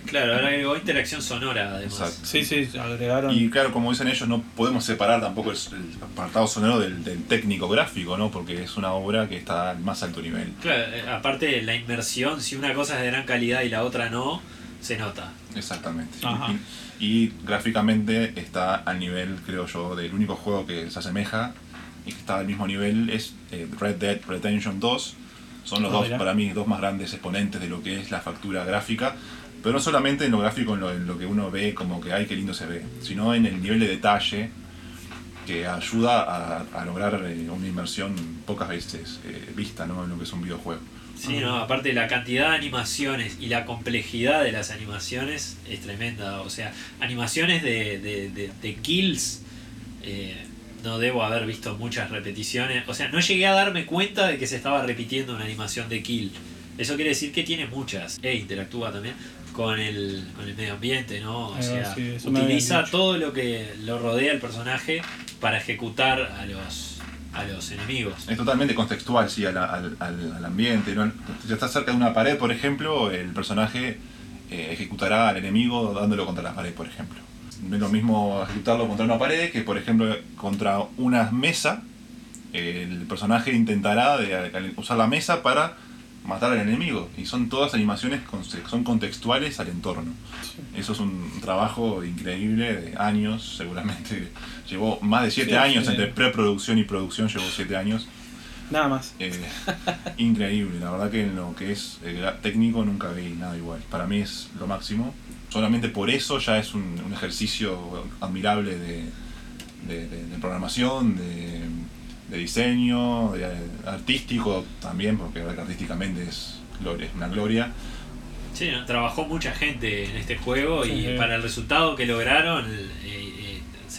S1: Claro, ahora agregó interacción sonora además.
S3: Exacto.
S2: Sí, sí, agregaron...
S3: Y claro, como dicen ellos, no podemos separar tampoco el, el apartado sonoro del, del técnico gráfico, ¿no? Porque es una obra que está al más alto nivel.
S1: Claro, eh, aparte la inmersión, si una cosa es de gran calidad y la otra no, se nota.
S3: Exactamente.
S2: Ajá.
S3: Y, y gráficamente está al nivel, creo yo, del único juego que se asemeja y que está al mismo nivel es eh, Red Dead Redemption 2. Son los
S2: Ah,
S3: dos,
S2: mira.
S3: para mí, dos más grandes exponentes de lo que es la factura gráfica. Pero no solamente en lo gráfico, en lo, en lo que uno ve como que, ay, qué lindo se ve, sino en el nivel de detalle que ayuda a, a lograr eh, una inversión pocas veces eh, vista ¿no? en lo que es un videojuego.
S1: Sí, no, aparte la cantidad de animaciones y la complejidad de las animaciones es tremenda. O sea, animaciones de, de, de- de kills, eh, no debo haber visto muchas repeticiones. O sea, no llegué a darme cuenta de que se estaba repitiendo una animación de kill. Eso quiere decir que tiene muchas. E interactúa también con el, con el medio ambiente, ¿no? O sea,
S2: sí,
S1: utiliza todo lo que lo rodea al personaje para ejecutar a los, a los enemigos.
S3: Es totalmente contextual, sí, al, al- al- ambiente. ¿no? Si estás cerca de una pared, por ejemplo, el personaje eh, ejecutará al enemigo dándolo contra la pared, por ejemplo. No es lo mismo ejecutarlo contra una pared que, por ejemplo, contra una mesa. El personaje intentará de- usar la mesa para matar al enemigo. Y son todas animaciones con- son contextuales al entorno. Eso es un trabajo increíble de años, seguramente. Llevó más de 7
S2: Sí,
S3: años
S2: sí.
S3: entre preproducción y producción, llevó 7 años.
S2: Nada más.
S3: Eh, increíble, la verdad que en lo que es eh, técnico nunca vi nada igual. Para mí es lo máximo. Solamente por eso ya es un, un ejercicio admirable de, de- de- de programación, de, de diseño, de, artístico también, porque la verdad que artísticamente es, gloria, es una gloria.
S1: Sí, ¿no? trabajó mucha gente en este juego
S2: Sí.
S1: y para el resultado que lograron, eh, eh,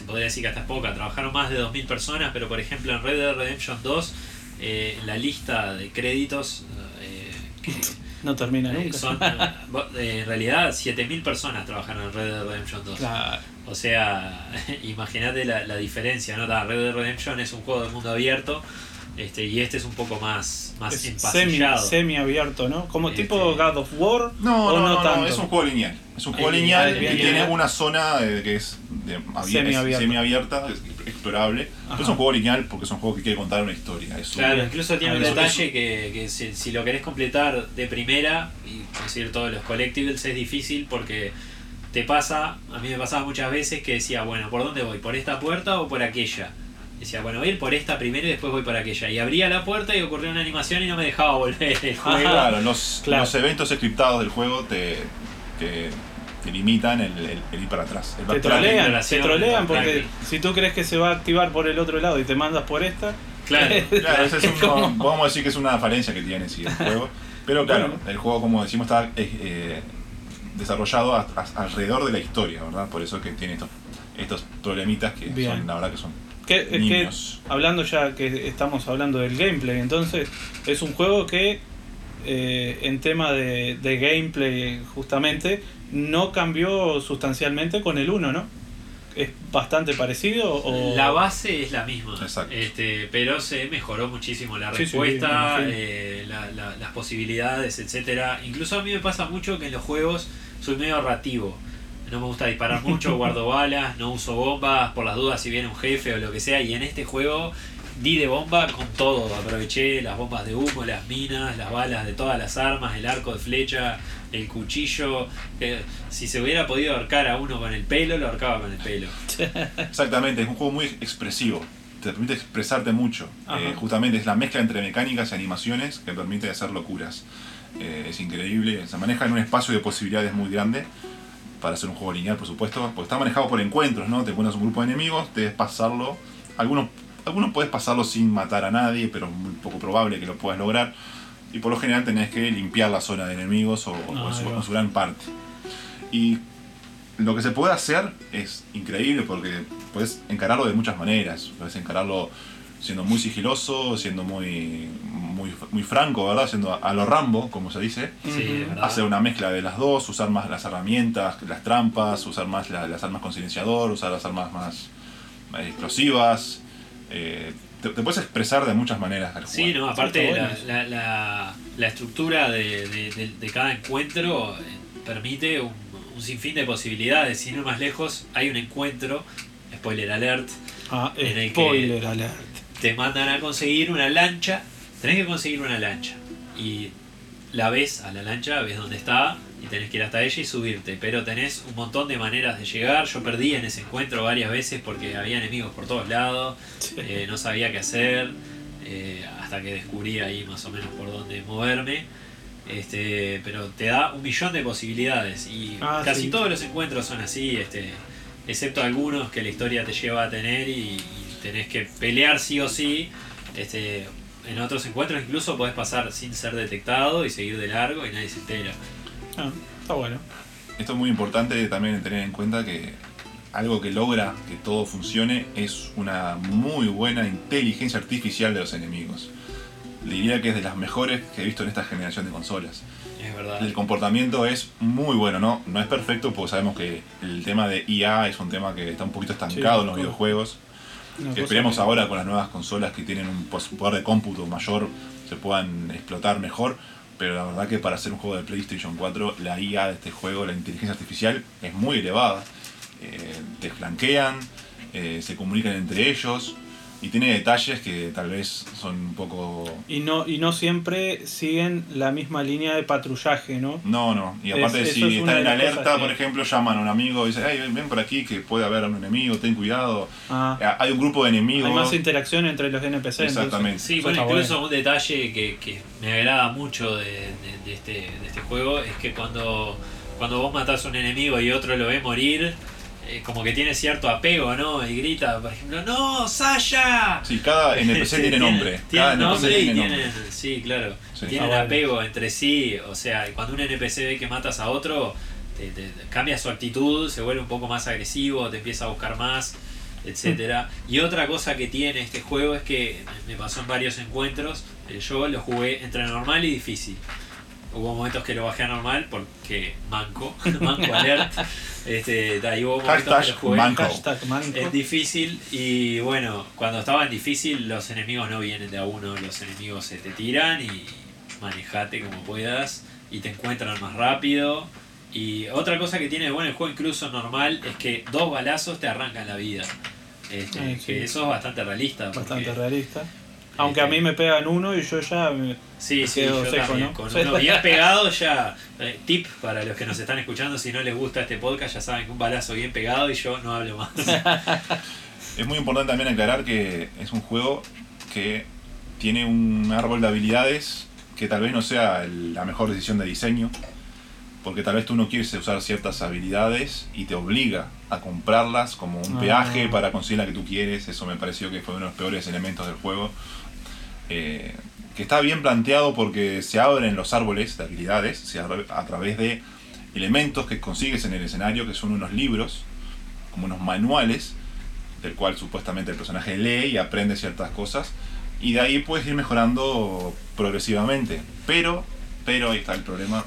S1: se podría decir que hasta es poca. Trabajaron más de 2.000 personas, pero por ejemplo en Red Dead Redemption 2, eh, la lista de créditos, eh, que
S2: No termina
S1: eh,
S2: nunca.
S1: son, eh, eh, en realidad 7.000 personas trabajaron en Red Dead Redemption 2.
S2: Claro.
S1: O sea, [laughs] imagínate la, la diferencia, ¿no? Red Dead Redemption es un juego de mundo abierto este, y este es un poco más, más
S2: Es semi, semi abierto, ¿no? Como
S1: Este-
S2: tipo God of War.
S3: No,
S2: o
S3: no, no, no,
S2: tanto.
S3: es un juego lineal. Es un juego
S1: Es
S3: lineal
S1: lineal,
S3: que tiene una zona que es de- abier-
S2: Semiabierta.
S3: es semiabierta, es explorable.
S2: Ajá.
S3: Pero es un juego lineal porque es un juego que quiere contar una historia. Es un-
S1: Claro, incluso tiene
S2: Ah,
S1: un
S2: eso-
S1: detalle que, que si, si lo querés completar de primera y conseguir todos los collectibles es difícil porque te pasa, a mí me pasaba muchas veces que decía, bueno, ¿por dónde voy? ¿Por esta puerta o por aquella? Decía, bueno, voy a ir por esta primero y después voy por aquella. Y abría la puerta y ocurrió una animación y no me dejaba volver el [laughs] juego.
S3: Claro, los,
S2: Claro.
S3: los eventos scriptados del juego te, te, te limitan el, el- el ir para atrás. El
S2: Te trolean, te trolean porque si tú crees que se va a activar por el otro lado y te mandas por esta,
S1: Claro. [laughs]
S3: Claro, es un- vamos a decir que es una falencia que tiene sí, el [laughs] juego. Pero claro,
S2: Bueno.
S3: el juego, como decimos, está eh, eh, desarrollado a- a- alrededor de la historia, ¿verdad? Por eso que tiene estos, estos problemitas que
S2: Bien.
S3: son, la verdad que son
S2: que, es que hablando ya que estamos hablando del gameplay, entonces es un juego que eh, en tema de, de gameplay justamente no cambió sustancialmente con el 1, ¿no? Es bastante parecido o
S1: La base es la misma,
S3: Exacto.
S1: este, pero se mejoró muchísimo la
S2: Sí, sí,
S1: respuesta,
S2: imagino.
S1: eh, la- la- las posibilidades, etcétera. Incluso a mí me pasa mucho que en los juegos soy medio ahorrativo. No me gusta disparar mucho, [laughs] guardo balas, no uso bombas por las dudas si viene un jefe o lo que sea. Y en este juego di de bomba con todo. Aproveché las bombas de humo, las minas, las balas de todas las armas, el arco de flecha, el cuchillo. que si se hubiera podido ahorcar a uno con el pelo, lo ahorcaba con el pelo. [laughs]
S3: Exactamente, es un juego muy expresivo. Te permite expresarte mucho. Eh, justamente es la mezcla entre mecánicas y animaciones que permite hacer locuras. Eh, es increíble. Se maneja en un espacio de posibilidades muy grande para hacer un juego lineal, por supuesto. Porque está manejado por encuentros, ¿no? Te pones un grupo de enemigos, debes pasarlo. Algunos, algunos puedes pasarlo sin matar a nadie, pero es muy poco probable que lo puedas lograr. Y por lo general tenés que limpiar la zona de enemigos o, o
S2: Ah,
S3: su, en su gran parte. Y lo que se puede hacer es increíble porque puedes encararlo de muchas maneras. Puedes encararlo siendo muy sigiloso, siendo muy, muy, muy franco, ¿verdad? Siendo a, a lo Rambo, como se dice.
S1: Sí.
S3: Hacer una mezcla de las dos, usar más las herramientas, las trampas, usar más la- las armas con silenciador, usar las armas más eh, explosivas. Eh, te, te puedes expresar de muchas maneras al
S1: Sí,
S3: jugar.
S1: no, aparte la, la, la, la estructura de, de- de- de cada encuentro eh, permite un, un sinfín de posibilidades. Sin ir más lejos, hay un encuentro, spoiler alert,
S2: Ah,
S1: en el que-
S2: spoiler alert.
S1: Te mandan a conseguir una lancha, tenés que conseguir una lancha. Y la ves a la lancha, ves dónde está y tenés que ir hasta ella y subirte. Pero tenés un montón de maneras de llegar. Yo perdí en ese encuentro varias veces porque había enemigos por todos lados. Eh, no sabía qué hacer eh, hasta que descubrí ahí más o menos por dónde moverme. Este, pero te da un millón de posibilidades y
S2: Ah,
S1: casi
S2: sí.
S1: todos los encuentros son así, este, excepto algunos que la historia te lleva a tener y, y tenés que pelear sí o sí. Este, en otros encuentros incluso podés pasar sin ser detectado y seguir de largo y nadie se entera.
S2: Ah, está bueno.
S3: Esto es muy importante también tener en cuenta que algo que logra que todo funcione es una muy buena inteligencia artificial de los enemigos. Le diría que es de las mejores que he visto en esta generación de consolas.
S1: Es verdad.
S3: El comportamiento es muy bueno, ¿no? No es perfecto porque sabemos que el tema de IA es un tema que está un poquito estancado
S2: Sí,
S3: en los videojuegos. Esperemos ahora con las nuevas consolas que tienen un poder de cómputo mayor se puedan explotar mejor. Pero la verdad que para hacer un juego de PlayStation 4, la IA de este juego, la inteligencia artificial, es muy elevada. Eh, te flanquean, eh, se comunican entre ellos y tiene detalles que tal vez son un poco...
S2: Y no, y no siempre siguen la misma línea de patrullaje, ¿no?
S3: No, no. Y
S2: Es-
S3: aparte,
S2: eso
S3: si
S2: es
S3: están en alerta,
S2: cosas
S3: por ejemplo, llaman a un amigo y dicen, hey, ven, ven por aquí que puede haber un enemigo, ten cuidado.
S2: Ah,
S3: Eh, Hay un grupo de enemigos.
S2: hay más interacción entre los NPC. entonces-
S3: Exactamente.
S1: Sí, bueno, incluso
S2: bueno.
S1: un detalle que, que me agrada mucho de, de- de este, de este juego es que cuando, cuando vos matás a un enemigo y otro lo ve morir, eh, como que tiene cierto apego, ¿no? Y grita, por ejemplo, ¡No, Sasha!
S3: Sí, cada NPC [laughs]
S1: Sí,
S3: tiene nombre.
S1: Tiene
S3: Cada
S1: nombre
S3: NPC
S1: y
S3: tiene
S1: tienen,
S3: nombre.
S1: sí, claro.
S3: Sí.
S1: Tienen
S2: Ah,
S1: apego entre sí. O sea, cuando un NPC ve que matas a otro, te, te- te cambia su actitud, se vuelve un poco más agresivo, te empieza a buscar más, etcétera. Y otra cosa que tiene este juego es que me pasó en varios encuentros. eh, Yo lo jugué entre normal y difícil. Hubo momentos que lo bajé a normal porque manco, [laughs] manco alert. Este, hubo momentos que lo jugué
S3: manco.
S2: Manco.
S1: es difícil y bueno, cuando estaba en difícil los enemigos no vienen de a uno, los enemigos se te tiran y manejate como puedas y te encuentran más rápido. Y otra cosa que tiene de bueno el juego incluso normal es que dos balazos te arrancan la vida. Este,
S2: Ay, sí.
S1: que eso es bastante realista.
S2: Bastante realista. Aunque a mí me pegan uno y yo ya... me-
S1: Sí, sí,
S2: quedo
S1: yo
S2: seco,
S1: también.
S2: ¿no?
S1: Con [laughs]
S2: Sí.
S1: uno bien pegado ya. eh, tip para los que nos están escuchando, si no les gusta este podcast, ya saben que un balazo bien pegado y yo no hablo más. [laughs]
S3: Es muy importante también aclarar que es un juego que tiene un árbol de habilidades que tal vez no sea el- la mejor decisión de diseño, porque tal vez tú no quieres usar ciertas habilidades y te obliga a comprarlas como un
S2: Ah.
S3: peaje para conseguir la que tú quieres. Eso me pareció que fue uno de los peores elementos del juego. Eh, que está bien planteado porque se abren los árboles de habilidades a través de elementos que consigues en el escenario, que son unos libros, como unos manuales, del cual supuestamente el personaje lee y aprende ciertas cosas, y de ahí puedes ir mejorando progresivamente. Pero, pero ahí está el problema,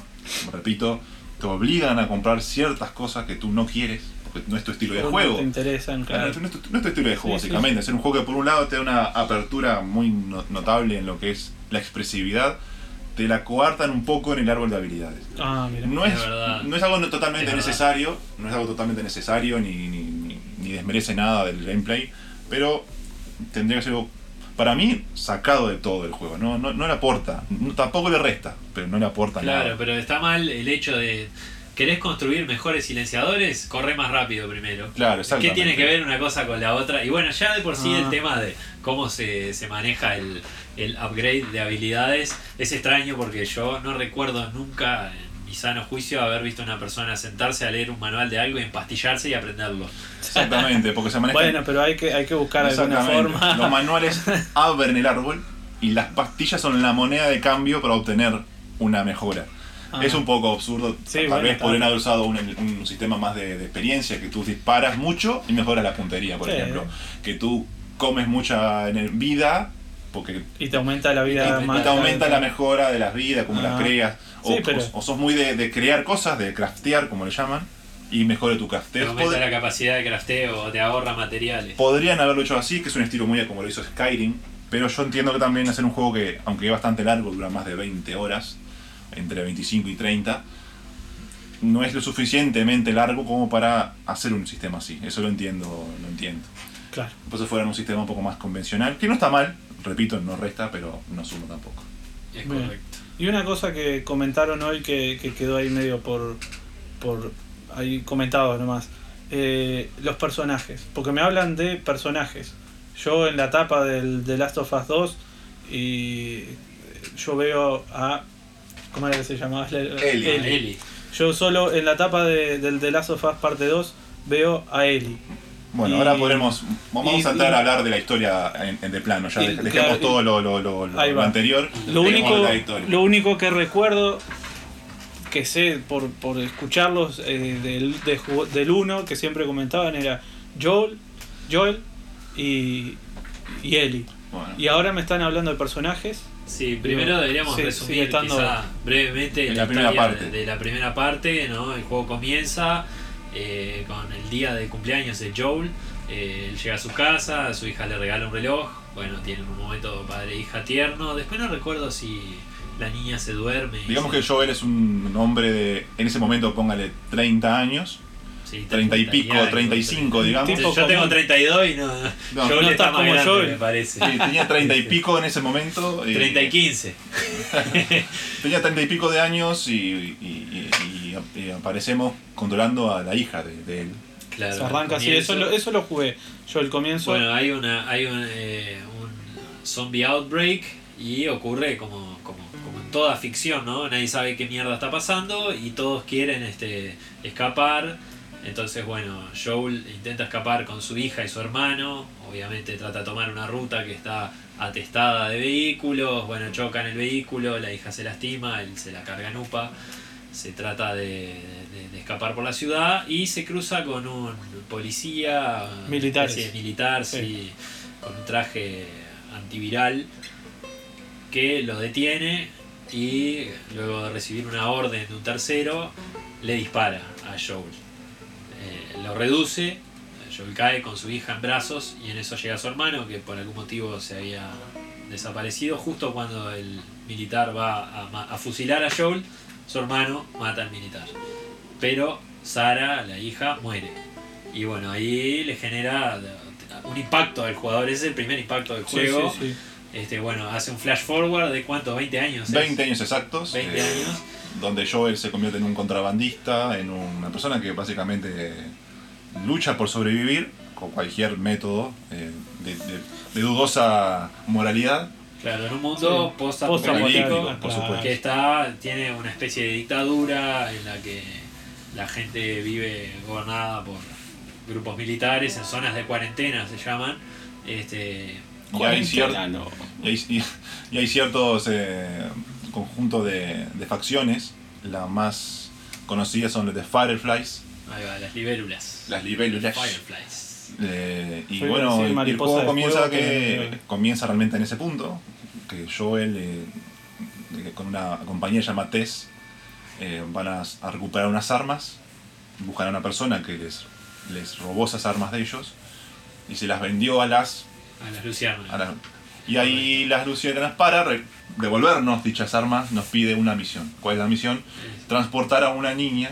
S3: repito, te obligan a comprar ciertas cosas que tú no quieres, porque no es tu estilo de juego.
S2: te interesan,
S3: Claro,
S2: claro.
S3: no, es tu, no es tu estilo de juego,
S2: Sí, sí,
S3: básicamente. Es un juego que por un lado te da una apertura muy no- notable en lo que es la expresividad, te la coartan un poco en el árbol de habilidades.
S2: Ah, mira.
S3: No
S1: Es verdad.
S3: no es algo no- totalmente
S1: Es verdad.
S3: necesario, no es algo totalmente necesario ni, ni, ni- ni desmerece nada del gameplay, pero tendría que ser algo, para mí, sacado de todo el juego. No, no, no le aporta, no- tampoco le resta, pero no le aporta
S1: Claro,
S3: nada.
S1: pero está mal el hecho de. ¿Querés construir mejores silenciadores? Corre más rápido primero.
S3: Claro,
S1: ¿Qué
S3: exactamente.
S1: tiene que ver una cosa con la otra? Y bueno, ya de por sí
S2: Ah.
S1: el tema de cómo se, se maneja el, el upgrade de habilidades es extraño porque yo no recuerdo nunca en mi sano juicio haber visto a una persona sentarse a leer un manual de algo y empastillarse y aprenderlo.
S3: Exactamente, porque se maneja.
S2: Bueno, pero hay que, hay que buscar alguna forma.
S3: Los manuales abren el árbol y las pastillas son la moneda de cambio para obtener una mejora.
S2: Ah.
S3: Es un poco absurdo.
S2: Sí,
S3: Tal
S2: bueno,
S3: vez podrían haber usado un, un sistema más de, de experiencia, que tú disparas mucho y mejoras la puntería, por
S2: Sí.
S3: ejemplo. Que tú comes mucha vida, porque
S2: Y te aumenta la
S3: y
S2: vida
S3: te,
S2: más.
S3: te aumenta la mejora de las vidas, como
S2: Ah.
S3: las creas. O,
S2: Sí, pero-
S3: o- o sos muy de, de crear cosas, de craftear, como le llaman, y mejore tu
S1: Te
S3: crafteo.
S1: aumenta la capacidad de crafteo te ahorra materiales.
S3: Podrían haberlo hecho así, que es un estilo muy como lo hizo Skyrim, pero yo entiendo que también hacer un juego que, aunque es bastante largo, dura más de 20 horas, entre 25 y 30, no es lo suficientemente largo como para hacer un sistema así. Eso lo entiendo, lo entiendo.
S2: Claro.
S3: Si fuera un sistema un poco más convencional, que no está mal, repito, no resta, pero no suma tampoco.
S1: Es
S2: Bien.
S1: correcto.
S2: Y una cosa que comentaron hoy que, que quedó ahí medio por. por ahí comentado nomás. Eh, los personajes. Porque me hablan de personajes. Yo en la etapa del The Last of Us 2 y yo veo a. ¿Cómo era que se llamaba?
S3: Ellie.
S1: A Eli.
S2: Yo solo en la etapa de, del The Last of Us parte 2 veo a Ellie.
S3: Bueno,
S2: Y-
S3: ahora podremos. Vamos
S2: y-
S3: a entrar
S2: y-
S3: a hablar de la historia en, en de plano. Ya
S2: y-
S3: dejemos
S2: claro, y-
S3: todo lo, lo, lo- anterior.
S2: Lo único, lo único que recuerdo que sé por, por escucharlos eh, del, de del 1 que siempre comentaban era Joel, Joel y, y Ellie.
S3: Bueno,
S2: Y ahora me están hablando de personajes.
S1: Sí, primero deberíamos
S2: Sí,
S1: resumir quizá brevemente
S3: En
S1: la,
S3: primera parte.
S1: de la primera parte, ¿no? El juego comienza eh, con el día de cumpleaños de Joel. Eh, él llega a su casa, su hija le regala un reloj. Bueno, tienen un momento padre e hija tierno. Después no recuerdo si la niña se duerme.
S3: digamos
S1: se-
S3: que Joel es un hombre de, en ese momento póngale 30 años,
S1: sí,
S3: 30 y pico,
S1: algo,
S3: 35 digamos.
S2: Tipo
S1: Yo tengo
S2: común.
S1: 32 y no.
S3: No,
S1: Joel
S2: no
S1: está más
S2: como
S1: grande,
S2: Joel.
S1: me parece.
S3: Sí, tenía 30 y pico en ese momento.
S1: 30 y 15. [laughs]
S3: Tenía 30 y pico de años y, y- y- y- y aparecemos controlando a la hija de, de él.
S1: Claro,
S2: Se arranca así, eso, lo- eso lo jugué. Yo el comienzo.
S1: Bueno, hay una hay un, eh, un zombie outbreak y ocurre como, como, como en toda ficción, ¿no? Nadie sabe qué mierda está pasando y todos quieren este escapar. Entonces, bueno, Joel intenta escapar con su hija y su hermano. Obviamente trata de tomar una ruta que está atestada de vehículos. Bueno, chocan el vehículo, la hija se lastima, él se la carga en UPA. Se trata de, de- de escapar por la ciudad y se cruza con un policía militar,
S2: Sí.
S1: sí, con un traje antiviral que lo detiene y luego de recibir una orden de un tercero le dispara a Joel. Eh, lo reduce, Joel cae con su hija en brazos y en eso llega su hermano que por algún motivo se había desaparecido justo cuando el militar va a, fusilar a Joel, su hermano mata al militar. Pero Sara, la hija, muere. Y bueno, ahí le genera un impacto al jugador, ese es el primer impacto del juego.
S2: sí, sí.
S1: Este, bueno, hace un flash forward de cuánto, 20 años. es?
S3: 20 años exactos.
S1: 20
S3: eh,
S1: años.
S3: Donde Joel se convierte en un contrabandista, en una persona que básicamente lucha por sobrevivir con cualquier método eh, de, de- de dudosa moralidad.
S1: Claro, en un mundo
S2: Sí.
S1: post-apocalíptico
S3: supuesto.
S1: que está, tiene una especie de dictadura en la que la gente vive gobernada por grupos militares en zonas de cuarentena se llaman. Este,
S3: Y hay, cier-
S2: Cuarentena, no.
S3: y hay- y- y hay ciertos eh, conjuntos de, de facciones. Las más conocidas son las de Fireflies,
S1: ahí va, las libélulas.
S3: las libélulas.
S1: Fireflies.
S3: Eh, y bueno, el- juego comienza, que, comienza realmente en ese punto, que Joel eh, eh, con una compañía llamada Tess eh, van a, a recuperar unas armas, buscan a una persona que les, les robó esas armas de ellos y se las vendió a las...
S1: A las lucianas.
S3: Y ahí las lucianas para devolvernos dichas armas nos pide una misión. ¿Cuál es la misión? Transportar a una niña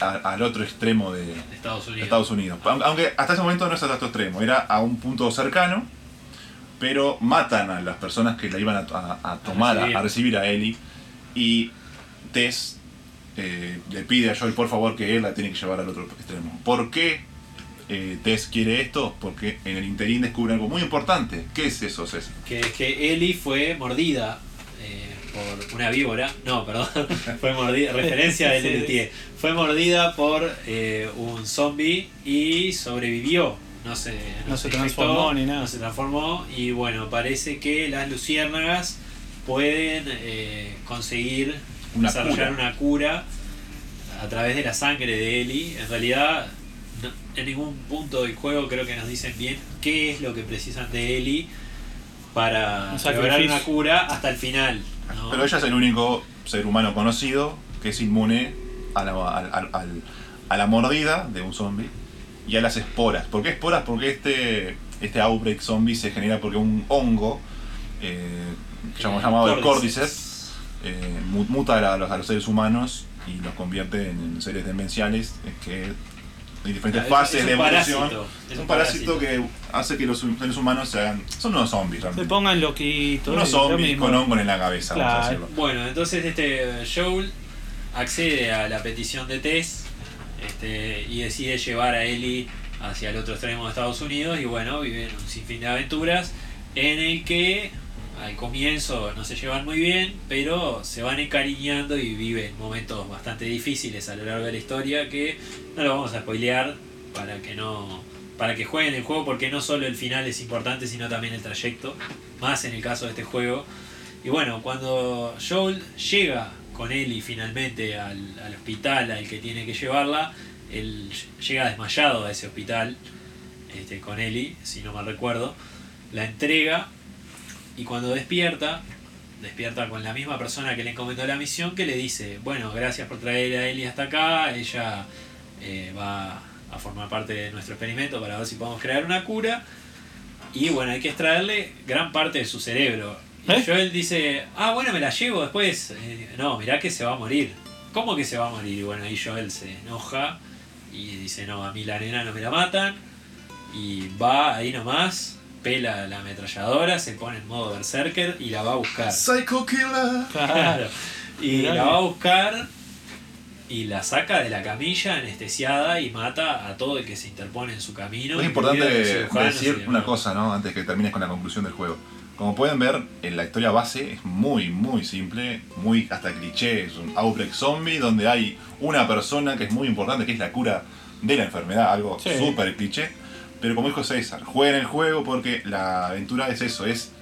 S3: a- al otro extremo de,
S1: Estados Unidos.
S3: Estados Unidos. Aun- Aunque hasta ese momento no es hasta otro extremo, era a un punto cercano, pero matan a las personas que la iban a, a- a tomar, a
S1: recibir.
S3: a recibir a Ellie, y Tess eh, le pide a Joel por favor que él la tiene que llevar al otro extremo. ¿Por qué eh, Tess quiere esto? Porque en el interín descubre algo muy importante. ¿Qué es eso, César?
S1: Que es que Ellie fue mordida eh, por una víbora. No, perdón. [laughs] fue mordida. Referencia del
S2: Sí.
S1: LTE. Fue mordida por eh, un zombie y sobrevivió. No se,
S2: No se transformó ni nada.
S1: No se transformó. Y bueno, parece que las luciérnagas pueden eh, conseguir
S3: Una
S1: desarrollar
S3: cura.
S1: una cura a través de la sangre de Ellie. En realidad, no- en ningún punto del juego creo que nos dicen bien qué es lo que precisan de Ellie para
S2: Un
S1: lograr una cura hasta el final. ¿no?
S3: Pero ella es el único ser humano conocido que es inmune a la, al- al- al- a la mordida de un zombie y a las esporas. ¿Por qué esporas? Porque este, este outbreak zombie se genera porque un hongo, eh,
S1: Eh,
S3: llamado el
S1: Cordyceps.
S3: Eh, mu- muta a los, a los seres humanos y los convierte en seres demenciales que en diferentes
S1: Es-
S3: fases
S1: es un
S3: de evolución.
S1: parásito,
S3: Es un parásito que hace que los seres humanos se hagan. Son unos zombies
S2: Se
S3: realmente.
S2: pongan loquitos.
S3: Unos zombies con hongos en la cabeza, vamos a decirlo.
S1: Bueno, entonces este Joel accede a la petición de Tess este, y decide llevar a Ellie hacia el otro extremo de Estados Unidos y bueno, viven un sinfín de aventuras en el que al comienzo no se llevan muy bien, pero se van encariñando y viven momentos bastante difíciles a lo largo de la historia que no lo vamos a spoilear para que no para que jueguen el juego porque no solo el final es importante sino también el trayecto, más en el caso de este juego. Y bueno, cuando Joel llega con Ellie finalmente al, al hospital al que tiene que llevarla, él llega desmayado a ese hospital este, con Ellie, si no mal recuerdo, la entrega y cuando despierta, despierta con la misma persona que le encomendó la misión que le dice, bueno, gracias por traer a Ellie hasta acá, ella eh, va a formar parte de nuestro experimento para ver si podemos crear una cura y bueno, hay que extraerle gran parte de su cerebro. Y
S2: ¿Eh?
S1: Joel dice, ah, bueno, me la llevo después. Eh, no, mirá que se va a morir. ¿Cómo que se va a morir? Y bueno, ahí Joel se enoja y dice, no, a mí la nena no me la matan. Y va ahí nomás, pela la ametralladora, se pone en modo berserker y la va a buscar.
S3: Psycho Killer.
S1: Claro. Y la va a buscar y la saca de la camilla anestesiada y mata a todo el que se interpone en su camino.
S3: Es importante decir una cosa, ¿no? Antes que termines con la conclusión del juego. Como pueden ver, en la historia base es muy, muy simple, muy hasta cliché. Es un outbreak zombie donde hay una persona que es muy importante, que es la cura de la enfermedad, algo
S2: Sí.
S3: súper cliché. Pero como dijo César, jueguen el juego porque la aventura es eso, es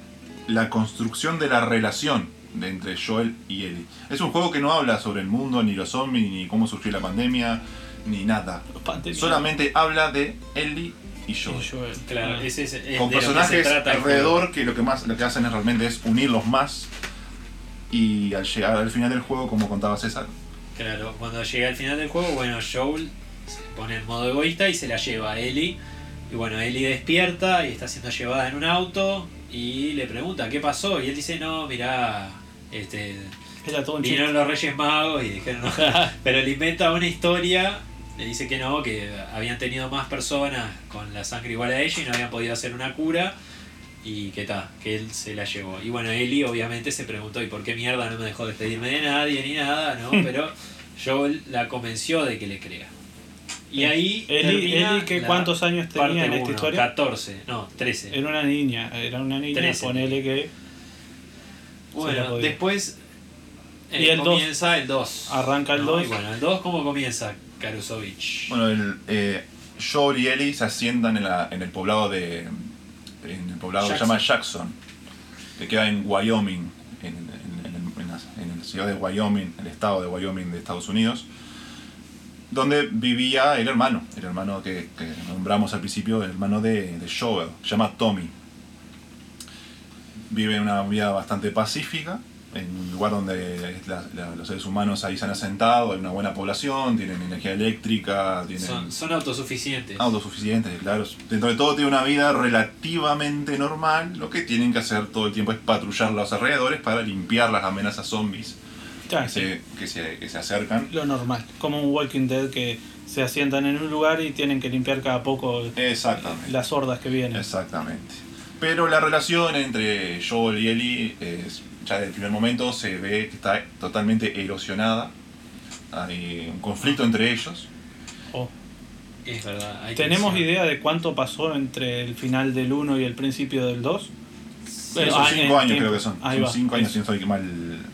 S3: la construcción de la relación de entre Joel y Ellie. Es un juego que no habla sobre el mundo, ni los zombies, ni cómo surgió la pandemia, ni nada.
S2: Pandemia.
S3: Solamente habla de Ellie y Joel.
S2: Y Joel.
S1: Claro,
S2: Ah.
S1: ese es, es
S3: Con
S1: que
S3: personajes alrededor que lo que más lo que hacen es realmente es unirlos más. Y al llegar al final del juego, como contaba César,
S1: Claro, cuando llega al final del juego, bueno, Joel se pone en modo egoísta y se la lleva a Ellie. Y bueno, Ellie despierta y está siendo llevada en un auto y le pregunta qué pasó. Y él dice, no, mirá, este,
S2: Era todo un chiste.
S1: vinieron los Reyes Magos y dijeron, no. [laughs] Pero le inventa una historia, le dice que no, que habían tenido más personas con la sangre igual a ella y no habían podido hacer una cura. Y que tal, que él se la llevó. Y bueno, Eli obviamente se preguntó, ¿y por qué mierda no me dejó despedirme de nadie ni nada? ¿no? [laughs] Pero Joel la convenció de que le crea. Y ahí
S2: Eli, Eli, ¿qué,
S1: la
S2: ¿cuántos años tenía en esta
S1: uno,
S2: historia?
S1: 14, no, 13.
S2: Era una niña, era una niña,
S1: Trece.
S2: ponele que
S1: Bueno, después eh,
S2: Y el dos.
S1: comienza el 2.
S2: Arranca el dos.
S1: Y bueno, el 2, ¿cómo comienza Karusovich?
S3: bueno, el, eh, Joel y Ellie se asientan en, la, en el poblado de. En el poblado que se llama Jackson, que queda en Wyoming, en, en- en- en la, en la ciudad de Wyoming, el estado de Wyoming de Estados Unidos, donde vivía el hermano, el hermano que, que nombramos al principio, el hermano de, de Joel, se llama Tommy. Vive una vida bastante pacífica, en un lugar donde la- la- los seres humanos ahí se han asentado, hay una buena población, tienen energía eléctrica, tienen
S1: Son, son autosuficientes.
S3: autosuficientes, claro. Dentro de todo tiene una vida relativamente normal, lo que tienen que hacer todo el tiempo es patrullar los alrededores para limpiar las amenazas zombies Que se, que se, que se acercan.
S2: lo normal. Como un Walking Dead que se asientan en un lugar y tienen que limpiar cada poco
S3: Exactamente.
S2: las hordas que vienen.
S3: Exactamente. Pero la relación entre Joel y Ellie es, ya desde el primer momento se ve que está totalmente erosionada. Hay un conflicto entre ellos.
S2: Oh.
S1: Es verdad. hay que
S2: ¿Tenemos idea de cuánto pasó entre el final del 1 y el principio del 2? Bueno,
S3: son
S2: ah,
S3: cinco
S2: en
S3: años
S2: tiempo.
S3: creo que son.
S2: Ahí
S3: son
S2: va.
S3: cinco años
S2: Es-
S3: si no estoy mal,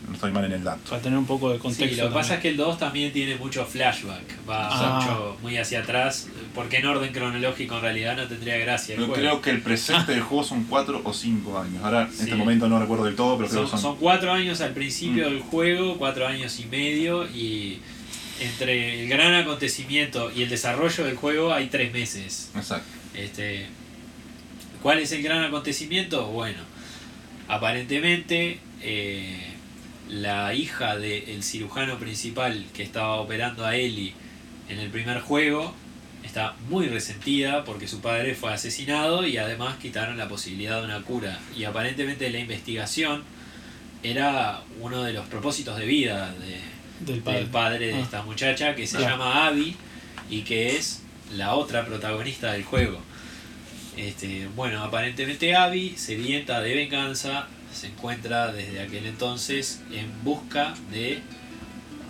S3: no estoy mal en el dato.
S2: Para tener un poco de
S1: Sí,
S2: contexto.
S1: lo que pasa es que el 2 también tiene mucho flashback, va
S2: Ah.
S1: mucho, muy hacia atrás, porque en orden cronológico en realidad no tendría gracia
S3: Yo creo que el presente del juego son 4 o 5 años. Ahora, en
S1: Sí.
S3: este momento no recuerdo del todo, pero creo
S1: son,
S3: que son.
S1: son cuatro años al principio
S3: Mm.
S1: del juego, cuatro años y medio, y entre el gran acontecimiento y el desarrollo del juego hay tres meses.
S3: Exacto.
S1: Este, ¿Cuál es el gran acontecimiento? Bueno, aparentemente eh, la hija del cirujano principal que estaba operando a Ellie en el primer juego está muy resentida porque su padre fue asesinado y además quitaron la posibilidad de una cura. Y aparentemente la investigación era uno de los propósitos de vida de,
S2: del padre.
S1: del padre de
S2: Ah.
S1: esta muchacha que se
S2: Claro.
S1: llama Abby y que es la otra protagonista del juego. Este, bueno, aparentemente Abby, sedienta de venganza, se encuentra desde aquel entonces en busca de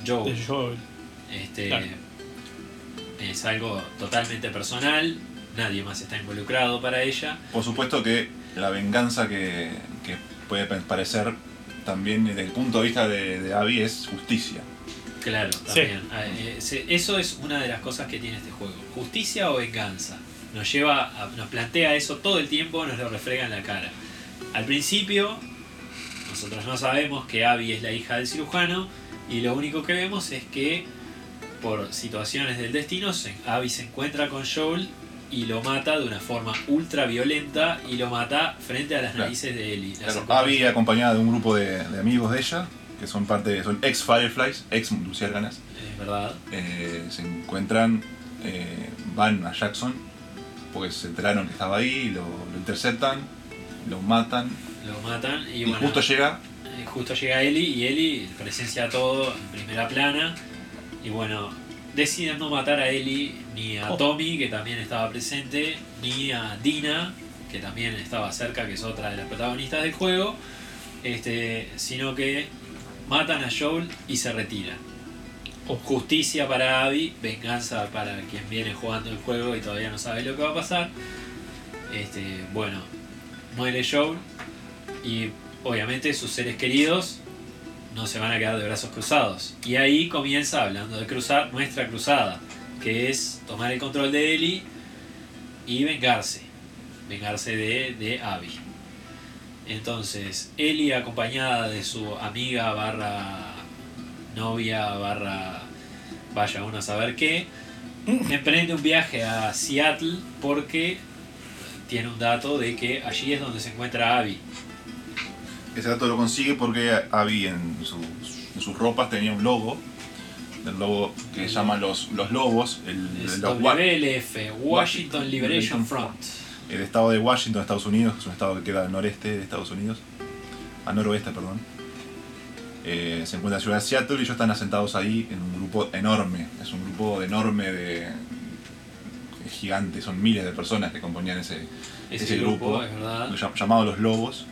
S1: Joe.
S2: De Joel.
S1: Este,
S2: Claro.
S1: Es algo totalmente personal, nadie más está involucrado para ella.
S3: Por supuesto que la venganza que, que puede pa- parecer también desde el punto de vista de, de Abby es justicia.
S1: Claro, también. Ah, eh, Eso es una de las cosas que tiene este juego. Justicia o venganza. Nos lleva, a- nos plantea eso todo el tiempo, nos lo refrega en la cara. Al principio, nosotros no sabemos que Abby es la hija del cirujano Y lo único que vemos es que por situaciones del destino, Abby se encuentra con Joel y lo mata de una forma ultra violenta y lo mata frente a las
S3: Claro.
S1: narices de Ellie.
S3: Claro, Abby acompañada de un grupo de, de amigos de ella, que son parte son ex Fireflies, ex luciérganas,
S1: Es verdad.
S3: eh, se encuentran, eh, van a Jackson, porque se enteraron que estaba ahí, lo, lo interceptan, lo matan,
S1: Lo matan y,
S3: y,
S1: bueno,
S3: justo llega,
S1: eh, justo llega Ellie y Ellie presencia todo en primera plana. Y bueno, deciden no matar a Ellie ni a
S2: Oh.
S1: Tommy, que también estaba presente, ni a Dina, que también estaba cerca, que es otra de las protagonistas del juego, este, sino que matan a Joel y se retiran. Justicia para Abby, venganza para quien viene jugando el juego y todavía no sabe lo que va a pasar. Este, bueno, muere Joel y obviamente sus seres queridos no se van a quedar de brazos cruzados. Y ahí comienza, hablando de cruzar, nuestra cruzada, que es tomar el control de Ellie y vengarse. Vengarse de, de Abby. Entonces, Ellie acompañada de su amiga barra novia barra vaya uno a saber qué, emprende un viaje a Seattle porque tiene un dato de que allí es donde se encuentra Abby.
S3: ese dato lo consigue porque Abby en, sus, en sus ropas tenía un logo, el logo que se llama los, los lobos, el, el- los
S1: WLF, Washington Liberation
S3: Liberation
S1: Front.
S3: el estado de Washington, Estados Unidos, es un estado que queda al noreste de Estados Unidos, al noroeste, perdón. Eh, se encuentra en la ciudad de Seattle y ellos están asentados ahí en un grupo enorme. Es un grupo enorme de es gigante, son miles de personas que componían ese,
S1: Ese,
S3: ese
S1: grupo, es
S3: llamado los Lobos,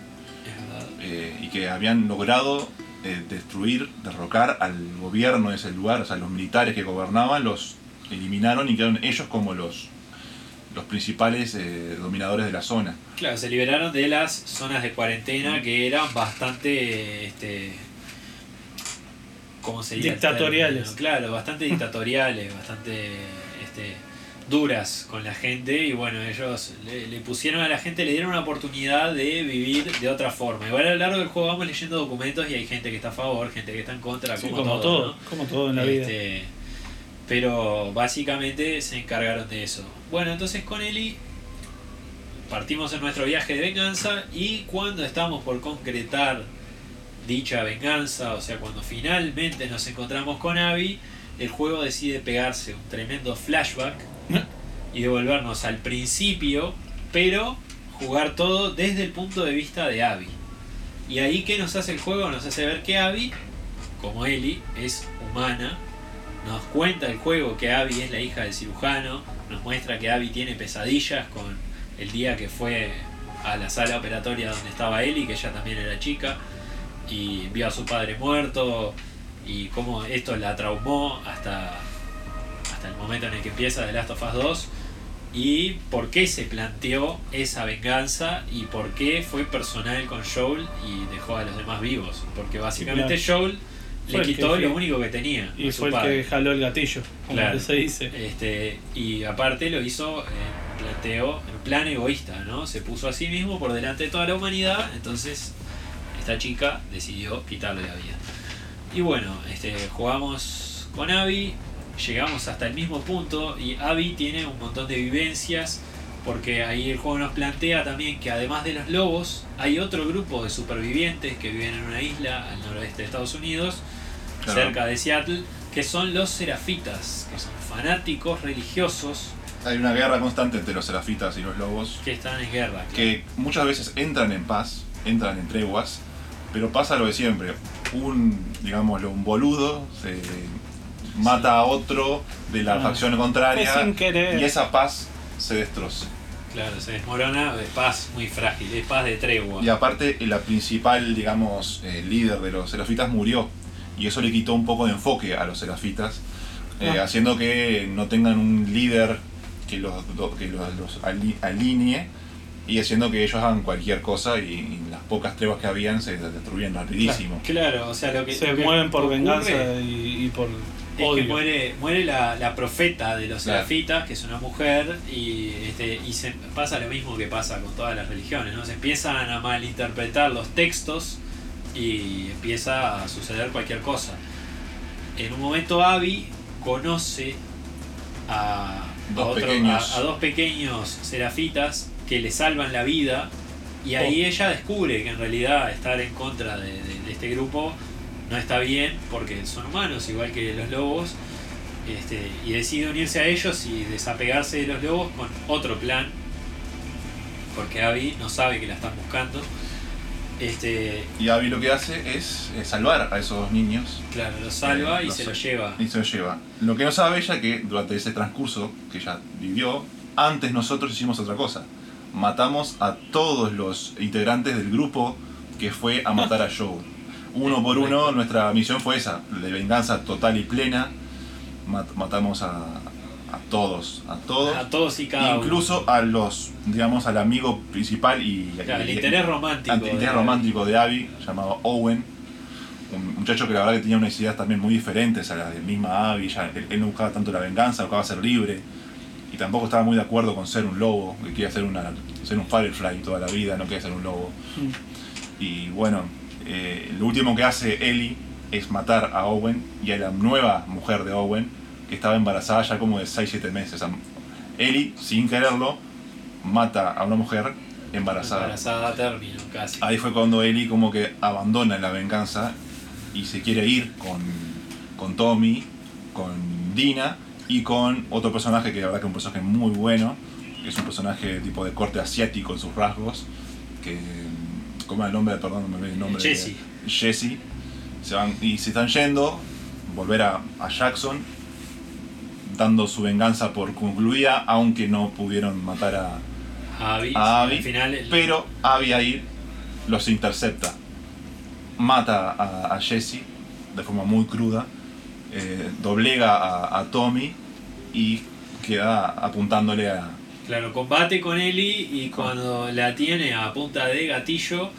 S1: Es verdad.
S3: eh, y que habían logrado eh, destruir, derrocar al gobierno de ese lugar, o sea, los militares que gobernaban los eliminaron y quedaron ellos como los, los principales eh, dominadores de la zona.
S1: Claro, se liberaron de las zonas de cuarentena que eran bastante. Este, ¿Cómo sería? el
S2: Dictatoriales.
S1: Claro, bastante dictatoriales, [laughs] bastante este, duras con la gente. Y bueno, ellos le, le pusieron a la gente, le dieron una oportunidad de vivir de otra forma. Igual a lo largo del juego vamos leyendo documentos y hay gente que está a favor, gente que está en contra,
S2: Sí,
S1: como,
S2: como
S1: todo.
S2: todo,
S1: ¿no?
S2: como todo en la vida.
S1: Este, pero básicamente se encargaron de eso. Bueno, entonces con Eli partimos en nuestro viaje de venganza y cuando estamos por concretar dicha venganza, o sea, cuando finalmente nos encontramos con Abby, el juego decide pegarse un tremendo flashback y devolvernos al principio, pero jugar todo desde el punto de vista de Abby. Y ahí que nos hace el juego, nos hace ver que Abby, como Ellie, es humana. Nos cuenta el juego que Abby es la hija del cirujano. Nos muestra que Abby tiene pesadillas con el día que fue a la sala operatoria donde estaba Ellie, que ella también era chica, y vio a su padre muerto, y cómo esto la traumó hasta, hasta el momento en el que empieza The Last of Us 2 y por qué se planteó esa venganza y por qué fue personal con Joel y dejó a los demás vivos. Porque básicamente Joel
S2: Fue
S1: le
S2: el
S1: quitó
S2: fue-
S1: lo único que tenía.
S2: Y
S1: a su
S2: fue el
S1: padre.
S2: que jaló el gatillo, como
S1: Claro.
S2: se dice.
S1: Este, y aparte lo hizo en planteo, en plan egoísta, ¿no? Se puso a sí mismo por delante de toda la humanidad, entonces esta chica decidió quitarle la vida. Y bueno, este, jugamos con Abby, llegamos hasta el mismo punto y Abby tiene un montón de vivencias porque ahí el juego nos plantea también que además de los lobos hay otro grupo de supervivientes que viven en una isla al noroeste de Estados Unidos,
S3: Claro.
S1: cerca de Seattle, que son los serafitas, que son fanáticos religiosos
S3: Hay una guerra constante entre los serafitas y los lobos,
S1: que están en guerra. claro.
S3: que muchas veces entran en paz, entran en treguas, pero pasa lo de siempre. Un, digámoslo, un boludo se mata a otro de la
S2: Ah.
S3: facción contraria
S2: sin querer.
S3: y esa paz se destroza.
S1: Claro, se desmorona de paz muy frágil, es paz de tregua.
S3: Y aparte, la principal, digamos, eh, líder de los serafitas murió. Y eso le quitó un poco de enfoque a los serafitas, eh,
S2: Ah.
S3: haciendo que no tengan un líder que los, do- que los, los ali- alinee y haciendo que ellos hagan cualquier cosa y, y las pocas treguas que habían se destruían rapidísimo.
S1: Claro, o sea, lo que.
S2: Se
S1: lo que
S2: mueven por
S1: ocurre
S2: venganza y, y por
S1: Es que muere, muere la, la profeta de los
S3: Claro.
S1: serafitas, que es una mujer, y, este, y se pasa lo mismo que pasa con todas las religiones, ¿no? Se empiezan a malinterpretar los textos y empieza a suceder cualquier cosa. en un momento Abby conoce a, a
S3: Dos
S1: otro-
S3: pequeños.
S1: a- a dos pequeños serafitas que le salvan la vida y ahí ella descubre que en realidad estar en contra de, de- de este grupo no está bien porque son humanos igual que los lobos este, y decide unirse a ellos y desapegarse de los lobos con otro plan porque Abby no sabe que la están buscando este,
S3: Y Abby lo que hace es eh, salvar a esos niños
S1: claro, los salva
S3: Eh,
S1: y
S3: los-
S1: se los lleva
S3: y se los lleva. Lo que no sabe ella es que durante ese transcurso que ella vivió, antes nosotros hicimos otra cosa. Matamos a todos los integrantes del grupo que fue a matar a Joe. Uno por uno, nuestra misión fue esa, de venganza total y plena. Mat- matamos a, a todos, a todos.
S1: a todos y cada uno.
S3: Incluso a los, digamos, al amigo principal y,
S1: Claro, el interés romántico.
S3: ante- interés
S1: de-
S3: romántico de Abby, llamado Owen. Un muchacho que la verdad que tenía unas ideas también muy diferentes a las de misma Abby. Ya, él, él no buscaba tanto la venganza, buscaba ser libre. Y tampoco estaba muy de acuerdo con ser un lobo, que quería ser, una, ser un Firefly toda la vida, no quería ser un lobo. Y bueno, eh, lo último que hace Ellie es matar a Owen y a la nueva mujer de Owen, que estaba embarazada ya como de 6-7 meses. Ellie, sin quererlo, mata a una mujer embarazada.
S1: Embarazada a término, casi.
S3: Ahí fue cuando Ellie como que abandona la venganza y se quiere ir con, con Tommy, con Dina y con otro personaje que la verdad que es un personaje muy bueno, que es un personaje tipo de corte asiático en sus rasgos, que... ¿Cómo era el nombre? Perdón, no me ve el nombre. de-
S1: Jesse.
S3: Jesse. Se van, y se están yendo, volver a, a Jackson, dando su venganza por concluida, aunque no pudieron matar a,
S1: A Abby.
S3: a Abby,
S1: Al final, el-
S3: pero Abby ahí los intercepta. Mata a, a Jesse de forma muy cruda, eh, doblega a, a Tommy y queda apuntándole a...
S1: Claro, combate con Ellie y cuando la tiene a punta de gatillo,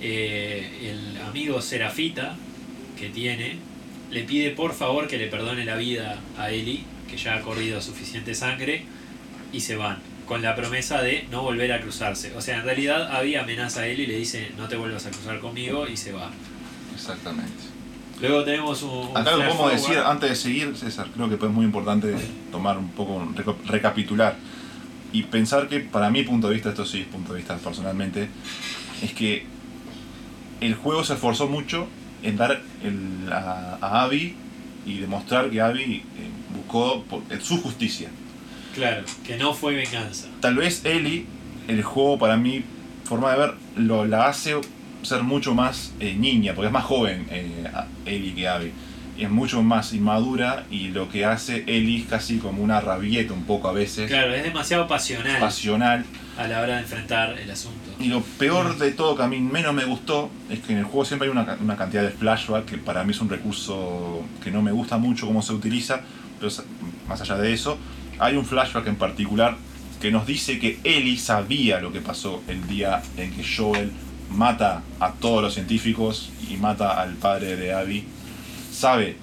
S1: eh, el amigo Serafita que tiene le pide por favor que le perdone la vida a Ellie, que ya ha corrido suficiente sangre, y se van, con la promesa de no volver a cruzarse. O sea, en realidad Abby amenaza a Ellie y le dice no te vuelvas a cruzar conmigo y se va.
S3: Exactamente.
S1: Luego tenemos un...
S3: Acá lo podemos decir, antes de seguir, César, creo que es muy importante tomar un poco, recapitular y pensar que para mi punto de vista, esto sí es punto de vista personalmente, es que el juego se esforzó mucho en dar el- a, a Abby y demostrar que Abby eh, buscó por- su justicia.
S1: Claro, que no fue venganza.
S3: Tal vez Ellie, el juego para mi forma de ver, lo, la hace ser mucho más eh, niña, porque es más joven eh, Ellie que Abby. Es mucho más inmadura y lo que hace Ellie es casi como una rabieta un poco a veces,
S1: Claro, es demasiado pasional
S3: pasional.
S1: a la hora de enfrentar el asunto.
S3: Y lo peor de todo que a mí menos me gustó es que en el juego siempre hay una, ca- una cantidad de flashback que para mí es un recurso que no me gusta mucho cómo se utiliza, pero más allá de eso, hay un flashback en particular que nos dice que Ellie sabía lo que pasó el día en que Joel mata a todos los científicos y mata al padre de Abby. Sabe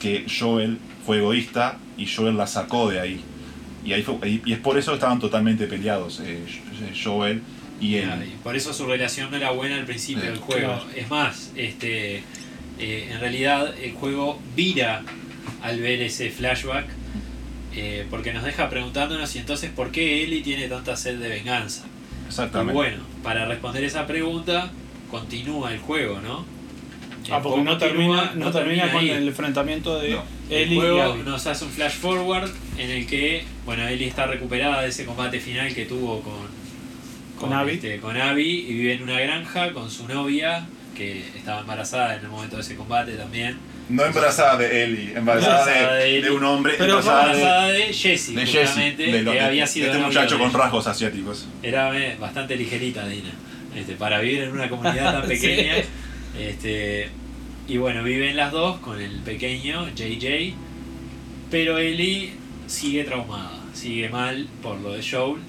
S3: que Joel fue egoísta y Joel la sacó de ahí. Y, ahí fue- y es por eso que estaban totalmente peleados eh, Joel y él.
S1: Y por eso su relación no era buena al principio del juego.
S2: claro.
S1: Es más, este, eh, en realidad el juego vira al ver ese flashback eh, porque nos deja preguntándonos y entonces por qué Ellie tiene tanta sed de venganza. Y
S3: Exactamente.
S1: bueno, para responder esa pregunta continúa el juego, ¿no?
S2: Ah,
S1: El
S2: porque no termina, no termina con
S1: ahí.
S2: el enfrentamiento de
S3: No.
S1: El
S2: Ellie y
S1: juego
S2: Abby.
S1: nos hace un flash forward en el que, bueno, Ellie está recuperada de ese combate final que tuvo con,
S2: Con Abby.
S1: este, con Abby y vive en una granja con su novia que estaba embarazada en el momento de ese combate también.
S3: No embarazada de Ellie, embarazada,
S1: Embarazada
S3: de,
S1: de Ellie.
S3: de un hombre,
S2: Pero
S3: embarazada de,
S1: Embarazada de Jessie,
S3: de Jesse,
S1: justamente,
S3: de, lo-
S1: que había sido
S3: este muchacho con rasgos asiáticos.
S1: Era eh, bastante ligerita Dina. Este, para vivir en una comunidad tan [laughs]
S2: Sí.
S1: pequeña. Este, y bueno, viven las dos con el pequeño JJ. Pero Ellie sigue traumada, sigue mal por lo de Joel.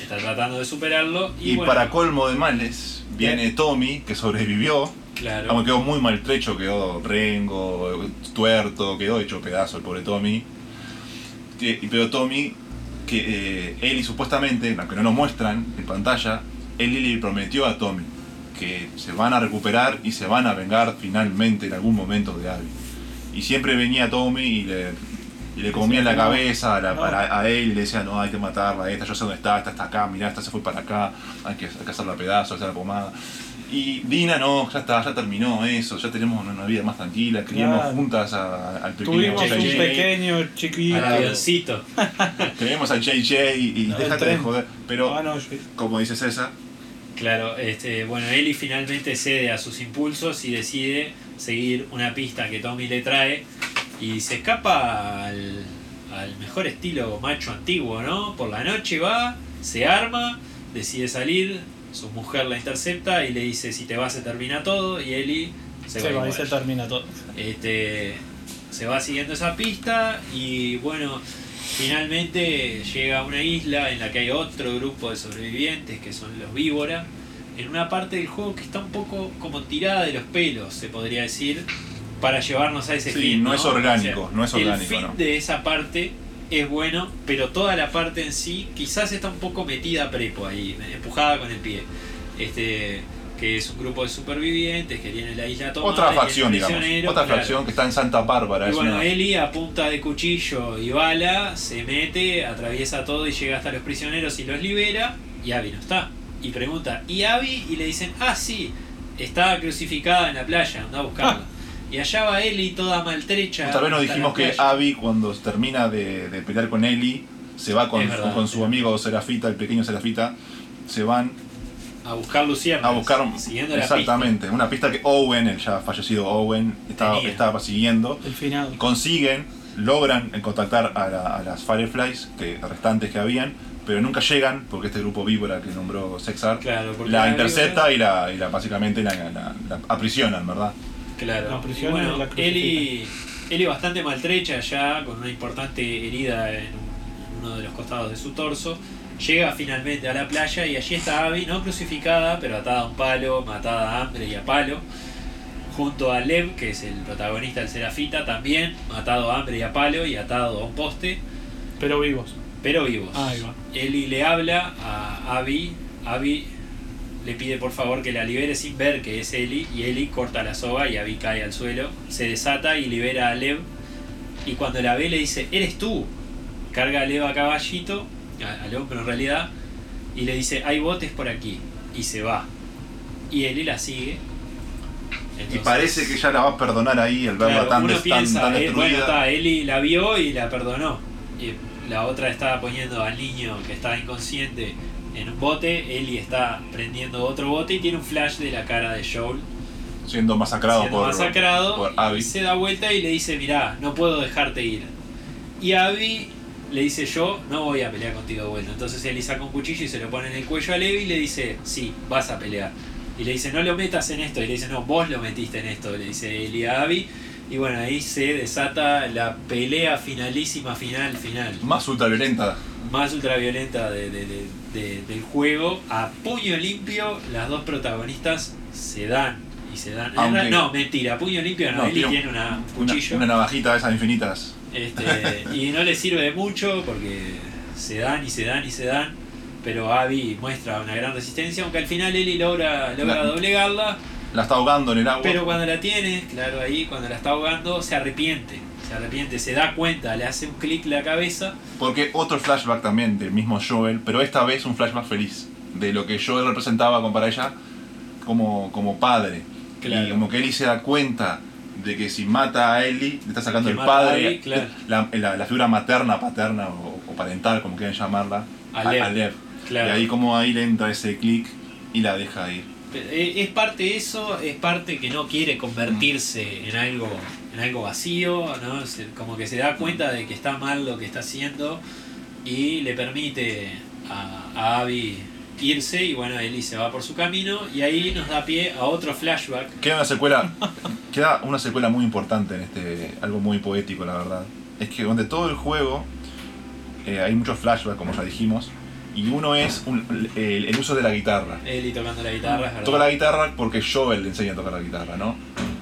S1: Está tratando de superarlo. Y,
S3: Y,
S1: bueno,
S3: para colmo de males, viene Tommy, que sobrevivió,
S1: claro,
S3: aunque quedó muy maltrecho, quedó rengo, tuerto, quedó hecho pedazo el pobre Tommy. Pero Tommy, que eh, Ellie supuestamente, aunque no lo muestran en pantalla, Ellie le prometió a Tommy que se van a recuperar y se van a vengar finalmente en algún momento de Abby. Y siempre venía Tommy y le, y le comía en la cabeza a, la-
S2: No.
S3: a- a él y le decía, no, hay que matarla, a esta, yo sé dónde está, esta está acá, mirá, esta se fue para acá, hay que, hay que hacerla a pedazos, hacer la pomada. Y Dina, no, ya está, ya terminó eso, ya tenemos una vida más tranquila, criamos
S2: Claro.
S3: juntas a- al pequeño
S2: Tuvimos un
S1: JJ.
S2: pequeño chiquito.
S1: Al avioncito. [laughs]
S3: Tenemos al JJ y, y
S2: No,
S3: déjate de joder. Pero,
S2: Ah, no,
S3: como dice César,
S1: Claro, este, bueno, Ellie finalmente cede a sus impulsos y decide seguir una pista que Tommy le trae y se escapa al, al mejor estilo macho antiguo, ¿no? Por la noche va, se arma, decide salir, su mujer la intercepta y le dice si te vas se termina todo y Ellie se,
S2: Se
S1: va,
S2: va y se termina todo.
S1: Este, se va siguiendo esa pista y bueno, finalmente llega a una isla en la que hay otro grupo de sobrevivientes que son los víbora, en una parte del juego que está un poco como tirada de los pelos, se podría decir, para llevarnos a ese
S3: Sí,
S1: fin.
S3: no es orgánico, no es orgánico,
S1: El fin
S3: ¿no?
S1: de esa parte es bueno, pero toda la parte en sí quizás está un poco metida a prepo ahí, empujada con el pie. Este que es un grupo de supervivientes que tiene la isla tomada.
S3: otra facción, digamos. Otra
S1: claro.
S3: facción que está en Santa Bárbara.
S1: Y bueno,
S3: una-
S1: Eli a punta de cuchillo y bala se mete, atraviesa todo y llega hasta los prisioneros y los libera. Y Abby no está. Y pregunta, ¿y Abby? Y le dicen, ah, sí, está crucificada en la playa, anda a buscarla. [laughs] Y allá va Eli toda maltrecha.
S3: Tal vez nos dijimos que. Abby, cuando termina de, de pelear con Ellie, se va con,
S1: verdad,
S3: con su amigo Serafita, el pequeño Serafita. Se van
S1: A buscar Luciernas.
S3: a buscar
S1: siguiendo la
S3: exactamente una pista que Owen, el ya fallecido Owen, estaba, estaba siguiendo.
S2: El final.
S3: Consiguen, logran contactar a, la- a las Fireflies que, restantes que habían, pero nunca llegan porque este grupo víbora que nombró Sexar
S1: pista. Claro,
S3: la intercepta y la, y la básicamente la, la- la aprisionan, ¿verdad?
S1: Claro.
S2: La
S1: Y
S2: prisión
S1: bueno,
S2: la.
S1: Eli, Eli bastante maltrecha ya, con una importante herida en un- uno de los costados de su torso. Llega finalmente a la playa y allí está Abby, no crucificada, pero atada a un palo, matada a hambre y a palo. Junto a Lev, que es el protagonista del Serafita, también matado a hambre y a palo y atado a un poste,
S2: Pero vivos.
S1: pero vivos.
S2: Ahí va.
S1: Eli le habla a Abby. Abby le pide por favor que la libere sin ver que es Eli. Y Eli corta la soga y Abby cae al suelo. Se desata y libera a Lev. Y cuando la ve le dice, eres tú. Carga a Lev a caballito, a- al hombro en realidad. Y le dice, hay botes por aquí. Y se va. Y Eli la sigue.
S3: Y parece que ya la va a perdonar ahí al verla
S1: Claro,
S3: tan,
S1: uno
S3: tan-
S1: piensa,
S3: tan
S1: eh, bueno, está, Eli la vio y la perdonó. Y la otra estaba poniendo al niño que estaba inconsciente en un bote. Eli está prendiendo otro bote y tiene un flash de la cara de Joel
S3: siendo masacrado
S1: siendo
S3: por,
S1: masacrado.
S3: por
S1: y
S3: Abby.
S1: se da vuelta y le dice: Mirá, no puedo dejarte ir. Y Abby le dice: Yo no voy a pelear contigo de vuelta. Entonces Eli saca un cuchillo y se lo pone en el cuello a Levi y le dice: Sí, vas a pelear. Y le dice: No lo metas en esto. Y le dice: No, vos lo metiste en esto. Le dice Eli a Abby. Y bueno, ahí se desata la pelea finalísima, final, final.
S3: Más ultraviolenta.
S1: Más ultraviolenta de, de- de- de- del juego. A puño limpio, las dos protagonistas se dan. Y se dan.
S3: Aunque-
S1: No, mentira, a puño limpio no.
S3: No,
S1: Eli
S3: tiene un-
S1: tiene una, un
S3: Una,
S1: cuchillo.
S3: una navajita de esas infinitas.
S1: Este, y no le sirve de mucho porque se dan y se dan y se dan. Pero Abby muestra una gran resistencia, aunque al final Eli logra, logra
S3: La-
S1: doblegarla.
S3: La está ahogando en el agua.
S1: Pero cuando la tiene, claro, ahí cuando la está ahogando, se arrepiente. Se arrepiente, se da cuenta, le hace un clic la cabeza.
S3: Porque otro flashback también del mismo Joel, pero esta vez un flashback feliz. De lo que Joel representaba con para ella como, como padre.
S1: Claro.
S3: Y como que Ellie se da cuenta de que si mata a Ellie, le está sacando
S1: Que
S3: el padre,
S1: claro.
S3: la, la- la figura materna, paterna o, o parental, como quieran llamarla,
S1: A Lev. Claro.
S3: Y ahí como ahí le entra ese clic y la deja ir.
S1: Eh, Es parte eso, es parte que no quiere convertirse en algo, en algo vacío, ¿no? Se- como que se da cuenta de que está mal lo que está haciendo y le permite a, a Abby irse y bueno, Ellie se va por su camino y ahí nos da pie a otro flashback.
S3: Queda una secuela, queda una secuela muy importante en este, algo muy poético la verdad. Es que donde todo el juego eh, hay muchos flashbacks como ya dijimos y uno es un- el, el uso de la guitarra.
S1: Ellie tocando la guitarra, es verdad.
S3: Toca la guitarra porque Joel le enseña a tocar la guitarra, ¿no?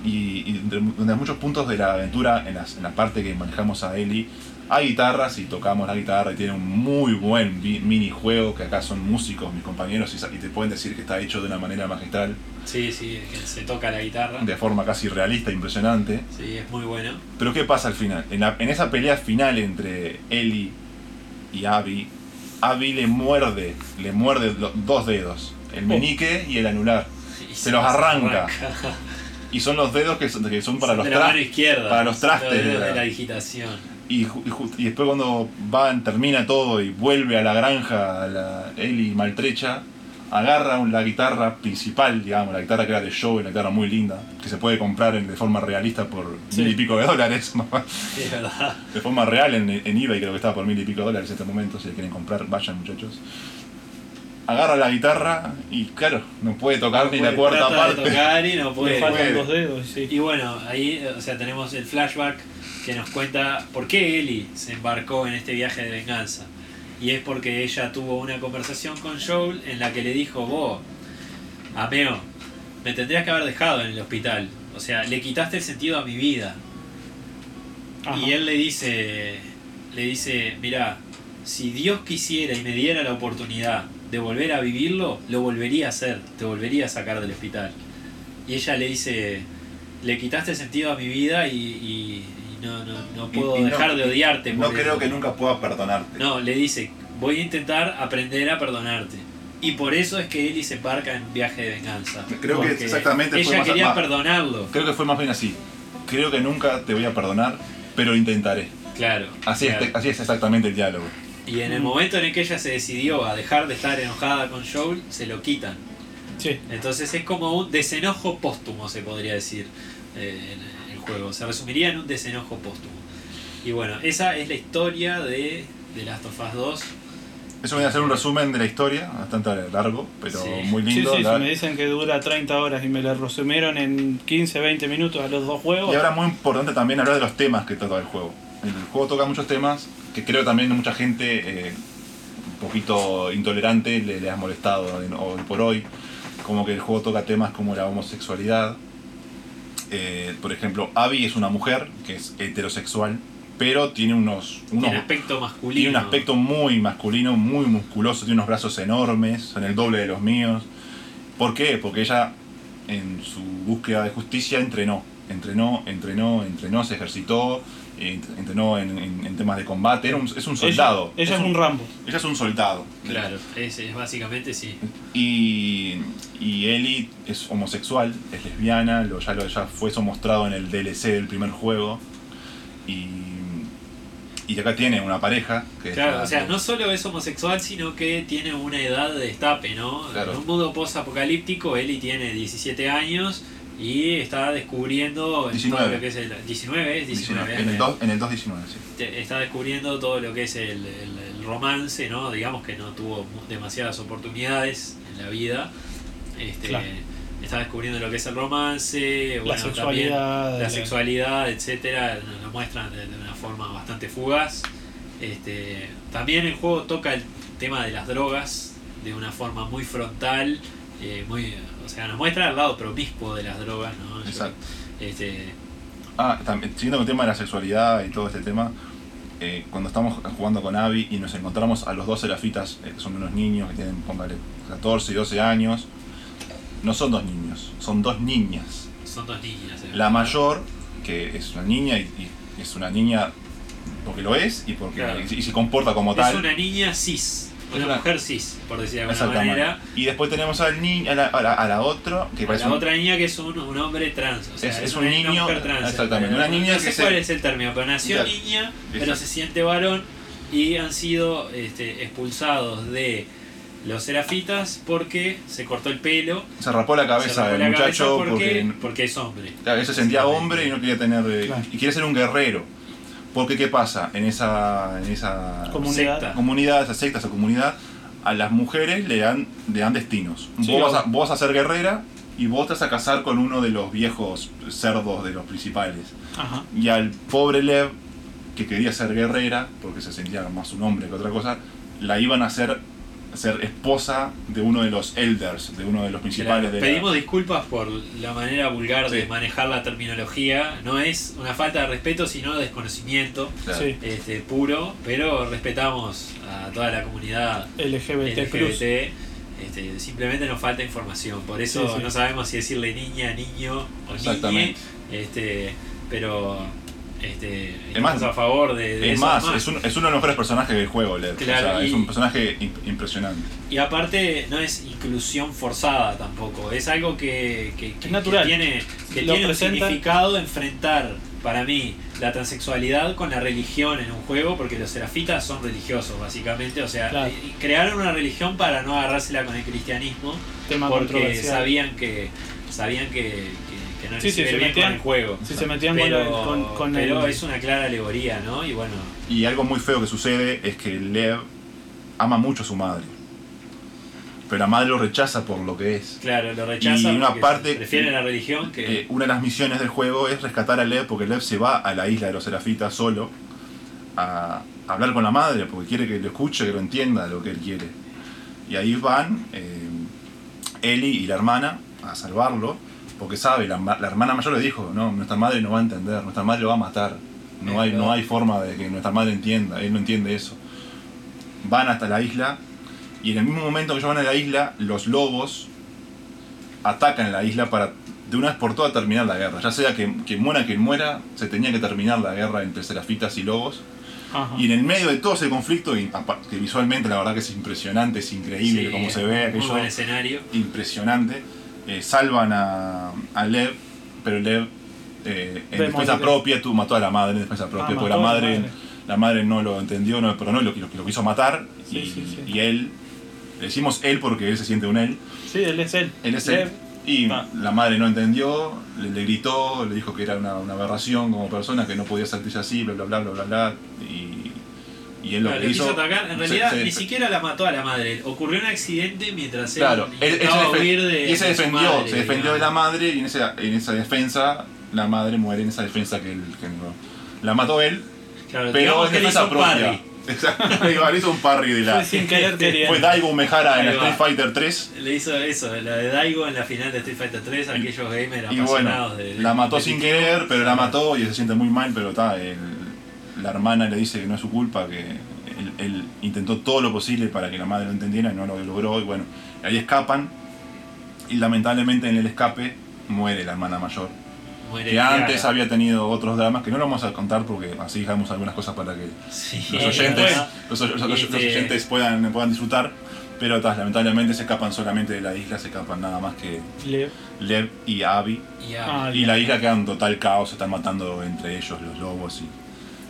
S3: Y, y de, de muchos puntos de la aventura, en, las- en la parte que manejamos a Ellie, hay guitarras y tocamos la guitarra y tiene un muy buen minijuego que acá son músicos mis compañeros y, te pueden decir que está hecho de una manera magistral,
S1: Sí, sí, es que se toca la guitarra.
S3: de forma casi realista, impresionante.
S1: Sí, es muy bueno.
S3: Pero ¿qué pasa al final? En, la- en esa pelea final entre Ellie y Abby, Abby le muerde, le muerde los dos dedos, el
S2: Oh.
S3: meñique y el anular.
S1: Y
S3: Se los arranca. [laughs] Y son los dedos que son, que son para
S1: Son
S3: los
S1: de la mano izquierda.
S3: para los trastes
S1: dedos
S3: de
S1: de
S3: la-
S1: la digitación.
S3: Y, y y después cuando van, termina todo y vuelve a la granja, a la Ellie maltrecha, agarra la guitarra principal, digamos, la guitarra que era de show, una guitarra muy linda, que se puede comprar en- de forma realista por
S2: Sí.
S3: mil y pico de dólares. [laughs]
S1: Sí, es verdad.
S3: de forma real en, en eBay creo que estaba por mil y pico de dólares en este momento, si le quieren comprar, vayan muchachos. Agarra la guitarra y claro, no puede tocar ni la
S1: Puede-
S3: cuarta
S1: trata de
S3: parte.
S1: tocar y no [laughs] puede.
S2: faltan dos dedos, sí.
S1: Y bueno, ahí o sea, tenemos el flashback que nos cuenta por qué Ellie se embarcó en este viaje de venganza. Y es porque ella tuvo una conversación con Joel en la que le dijo, vos, Ameo, me tendrías que haber dejado en el hospital. O sea, le quitaste el sentido a mi vida.
S2: Ajá.
S1: Y él le dice, le dice, mira, si Dios quisiera y me diera la oportunidad de volver a vivirlo, lo volvería a hacer, te volvería a sacar del hospital. Y ella le dice, le quitaste sentido a mi vida y, y- y no, no, no puedo
S3: y no-
S1: dejar de odiarte.
S3: No creo
S1: eso".
S3: que nunca pueda perdonarte.
S1: No, le dice, voy a intentar aprender a perdonarte. Y por eso es que Ellie se embarca en viaje de venganza.
S3: Creo que exactamente fue
S1: Ella
S3: más-
S1: quería
S3: más-
S1: perdonarlo.
S3: Creo que fue más bien así. Creo que nunca te voy a perdonar, pero intentaré.
S1: Claro.
S3: Así,
S1: claro.
S3: es, así es exactamente el diálogo.
S1: Y en el
S2: Mm.
S1: momento en el que ella se decidió a dejar de estar enojada con Joel, se lo quitan.
S2: Sí.
S1: Entonces es como un desenojo póstumo, se podría decir, eh, en el juego. Se resumiría en un desenojo póstumo. Y bueno, esa es la historia de The Last of Us 2.
S3: Eso viene a ser un resumen de la historia, bastante largo, pero
S1: Sí.
S3: muy
S2: Sí,
S3: lindo.
S2: sí,
S3: La-
S2: si me dicen que dura 30 horas y me la resumieron en 15, 20 minutos a los dos juegos.
S3: Y ahora muy importante también hablar de los temas que trata el juego. El juego toca muchos temas que creo también mucha gente eh, un poquito intolerante le, le ha molestado hoy por hoy. Como que el juego toca temas como la homosexualidad. Eh, por ejemplo, Abby es una mujer que es heterosexual, pero tiene unos, unos
S1: Tiene aspecto masculino.
S3: tiene un aspecto muy masculino, muy musculoso, tiene unos brazos enormes, son el doble de los míos. ¿Por qué? Porque ella en su búsqueda de justicia entrenó, entrenó, entrenó, entrenó, se ejercitó, entrenó en, en- en temas de combate, Era un- es un soldado.
S2: Ella, ella es un Rambo.
S3: ella es un soldado.
S1: Claro, es, es básicamente sí.
S3: Y, y Ellie es homosexual, es lesbiana, lo, ya, lo, ya fue eso mostrado en el DLC del primer juego. Y, y acá tiene una pareja. Que
S1: Claro,
S3: la-
S1: o sea, no solo es homosexual, sino que tiene una edad de destape, ¿no?
S3: Claro.
S1: En un mundo post-apocalíptico, Ellie tiene 17 años y está descubriendo en
S3: 19.
S1: todo lo que es el... 19 es 19,
S3: 19, en, el
S1: ¿eh?
S3: 2, en el 2.19, sí.
S1: Está descubriendo todo lo que es el, el- el romance, ¿no? Digamos que no tuvo demasiadas oportunidades en la vida. Este,
S2: Claro.
S1: Está descubriendo lo que es el romance, bueno, también
S2: sexualidad,
S1: la
S2: la-
S1: sexualidad, etcétera, nos lo muestran de, de una forma bastante fugaz. Este, también el juego toca el tema de las drogas de una forma muy frontal, eh, muy, o sea, nos muestra el lado promiscuo de las drogas, ¿no?
S3: Exacto.
S1: Este,
S3: Ah, también, siguiendo con el tema de la sexualidad y todo este tema, eh, cuando estamos jugando con Abby y nos encontramos a los dos serafitas, eh, que son unos niños que tienen, póngale, 14 y 12 años, no son dos niños, son dos niñas.
S1: son dos niñas. ¿eh?
S3: La mayor, que es una niña y, y es una niña porque lo es y porque
S1: Claro.
S3: y, y se comporta como
S1: Es
S3: tal.
S1: una niña cis, Una
S3: una-
S1: mujer cis, por decir de alguna manera.
S3: Y después tenemos al niño, a la, a la, a la otra, que
S1: A
S3: parece
S1: la
S3: un-
S1: otra niña que es un, un hombre trans. O sea,
S3: Es-
S1: es,
S3: es
S1: una,
S3: un
S1: una
S3: niño,
S1: mujer trans.
S3: exactamente, una niña
S1: no
S3: que
S1: sé
S3: se-
S1: cuál es el término, pero nació
S3: Claro.
S1: niña, pero
S3: Exacto.
S1: se siente varón y han sido este, expulsados de los serafitas porque se cortó el pelo.
S3: se rapó la cabeza
S1: cabeza
S3: muchacho
S1: porque,
S3: porque
S1: porque es hombre.
S3: Claro, él se sentía hombre y no quería tener.
S2: Claro.
S3: Y quiere ser un guerrero. Porque, ¿qué pasa? En esa, en esa
S2: Comunidad.
S1: Secta.
S3: comunidad, esa secta, esa comunidad, a las mujeres le dan, le dan destinos.
S2: Sí,
S3: vos, vas a, vos vas a ser guerrera y vos te vas a casar con uno de los viejos cerdos de los principales.
S2: Ajá.
S3: Y al pobre Lev, que quería ser guerrera, porque se sentía más un hombre que otra cosa, la iban a hacer ser esposa de uno de los elders, de uno de los principales
S1: Claro,
S3: de la-
S1: pedimos disculpas por la manera vulgar de manejar la terminología. No es una falta de respeto, sino desconocimiento
S3: Claro.
S2: Sí.
S1: este, puro, pero respetamos a toda la comunidad
S2: LGBT,
S1: LGBT. Este, simplemente nos falta información, por eso
S2: Sí, sí.
S1: no sabemos si decirle niña, niño o niñe.
S3: Exactamente.
S1: Este, pero este,
S3: Es más,
S1: a favor de, de
S3: Es más,
S1: nomás.
S3: es, un- es uno de los mejores personajes del juego, Lev. O
S1: Claro,
S3: sea,
S1: y-
S3: es un personaje im- impresionante.
S1: Y aparte no es inclusión forzada tampoco, es algo que, que- que-
S2: Es natural.
S1: que tiene, que
S2: Lo
S1: tiene un significado enfrentar para mí la transexualidad con la religión en un juego, porque los serafitas son religiosos básicamente, o sea,
S2: Claro.
S1: crearon una religión para no agarrársela con el cristianismo,
S2: tema
S1: porque
S2: controversial.
S1: sabían que sabían que, que, no
S2: Sí, sí, se metían-
S1: con el juego.
S2: Si se metían con
S1: Pero,
S2: con, con
S1: pero
S2: el-
S1: es una clara alegoría, ¿no? Y bueno,
S3: Y algo muy feo que sucede es que Lev ama mucho a su madre. Pero la madre lo rechaza por lo que es.
S1: claro, lo rechazan
S3: Y una parte-
S1: prefieren la religión que...
S3: Eh, una de las misiones del juego es rescatar a Lev porque Lev se va a la isla de los serafitas solo a hablar con la madre porque quiere que lo escuche, que lo entienda lo que él quiere. Y ahí van eh, Eli y la hermana a salvarlo porque sabe, la, la hermana mayor le dijo, no, nuestra madre no va a entender, nuestra madre lo va a matar. No hay, no hay forma de que nuestra madre entienda, él no entiende eso. Van hasta la isla y en el mismo momento que ellos van a la isla, los lobos atacan la isla para de una vez por todas terminar la guerra. Ya sea que, que muera quien muera, se tenía que terminar la guerra entre serafitas y lobos.
S2: Ajá.
S3: Y en el medio de todo ese conflicto, que visualmente la verdad que es impresionante, es increíble
S1: Sí,
S3: cómo se ve aquello,
S1: buen escenario.
S3: impresionante, eh, salvan a, a Lev, pero Lev eh, en defensa propia tú mató a la madre en defensa propia,
S2: Ah,
S3: porque la madre, la madre no lo entendió, no, pero no lo, lo, lo quiso matar,
S2: Sí,
S3: y,
S2: sí, sí.
S3: y él, le decimos él porque él se siente un él,
S2: Sí, él es él.
S3: él es
S2: Lev.
S3: él. Y
S2: Ah.
S3: la madre no entendió, le, le gritó, le dijo que era una, una aberración como persona, que no podía sentirse así, bla, bla, bla, bla, bla, bla. Y, y él lo
S1: Claro,
S3: que
S1: lo
S3: hizo...
S1: quiso atacar. En realidad
S3: se-
S1: ni siquiera la mató a la madre. Ocurrió un accidente mientras él
S3: Claro, él, él se
S1: huir de,
S3: y él se
S1: de su
S3: defendió,
S1: madre,
S3: se defendió de la madre y en esa, en esa defensa la madre muere en esa defensa que él. La mató él,
S1: Claro,
S3: pero en
S1: le
S3: defensa
S1: un
S3: propia.
S1: parry. [laughs]
S3: Exacto, igual hizo un parry de la...
S2: Sin querer. [laughs]
S3: Fue Daigo Mejara en Street. Fighter 3
S1: Le hizo eso, la de Daigo en la final de Street Fighter 3, aquellos gamers
S3: Y
S1: apasionados
S3: bueno,
S1: de, de-
S3: la mató sin querer, pero la mató y se siente muy mal, pero está, el- la hermana le dice que no es su culpa, que él, él intentó todo lo posible para que la madre lo entendiera y no lo logró, y bueno, ahí escapan, y lamentablemente en el escape muere la hermana mayor,
S1: Muere
S3: que antes
S1: Kiara.
S3: había tenido otros dramas, que no lo vamos a contar porque así dejamos algunas cosas para que
S1: Sí,
S3: los
S1: eh,
S3: oyentes,
S1: bueno,
S3: los, los- los- los
S1: este-
S3: oyentes puedan, puedan disfrutar, pero tas, lamentablemente se escapan solamente de la isla, se escapan nada más que
S2: Lev.
S3: Lev y Abby.
S1: ya.
S2: Ah,
S3: Y la isla queda en total caos, se están matando entre ellos los lobos y,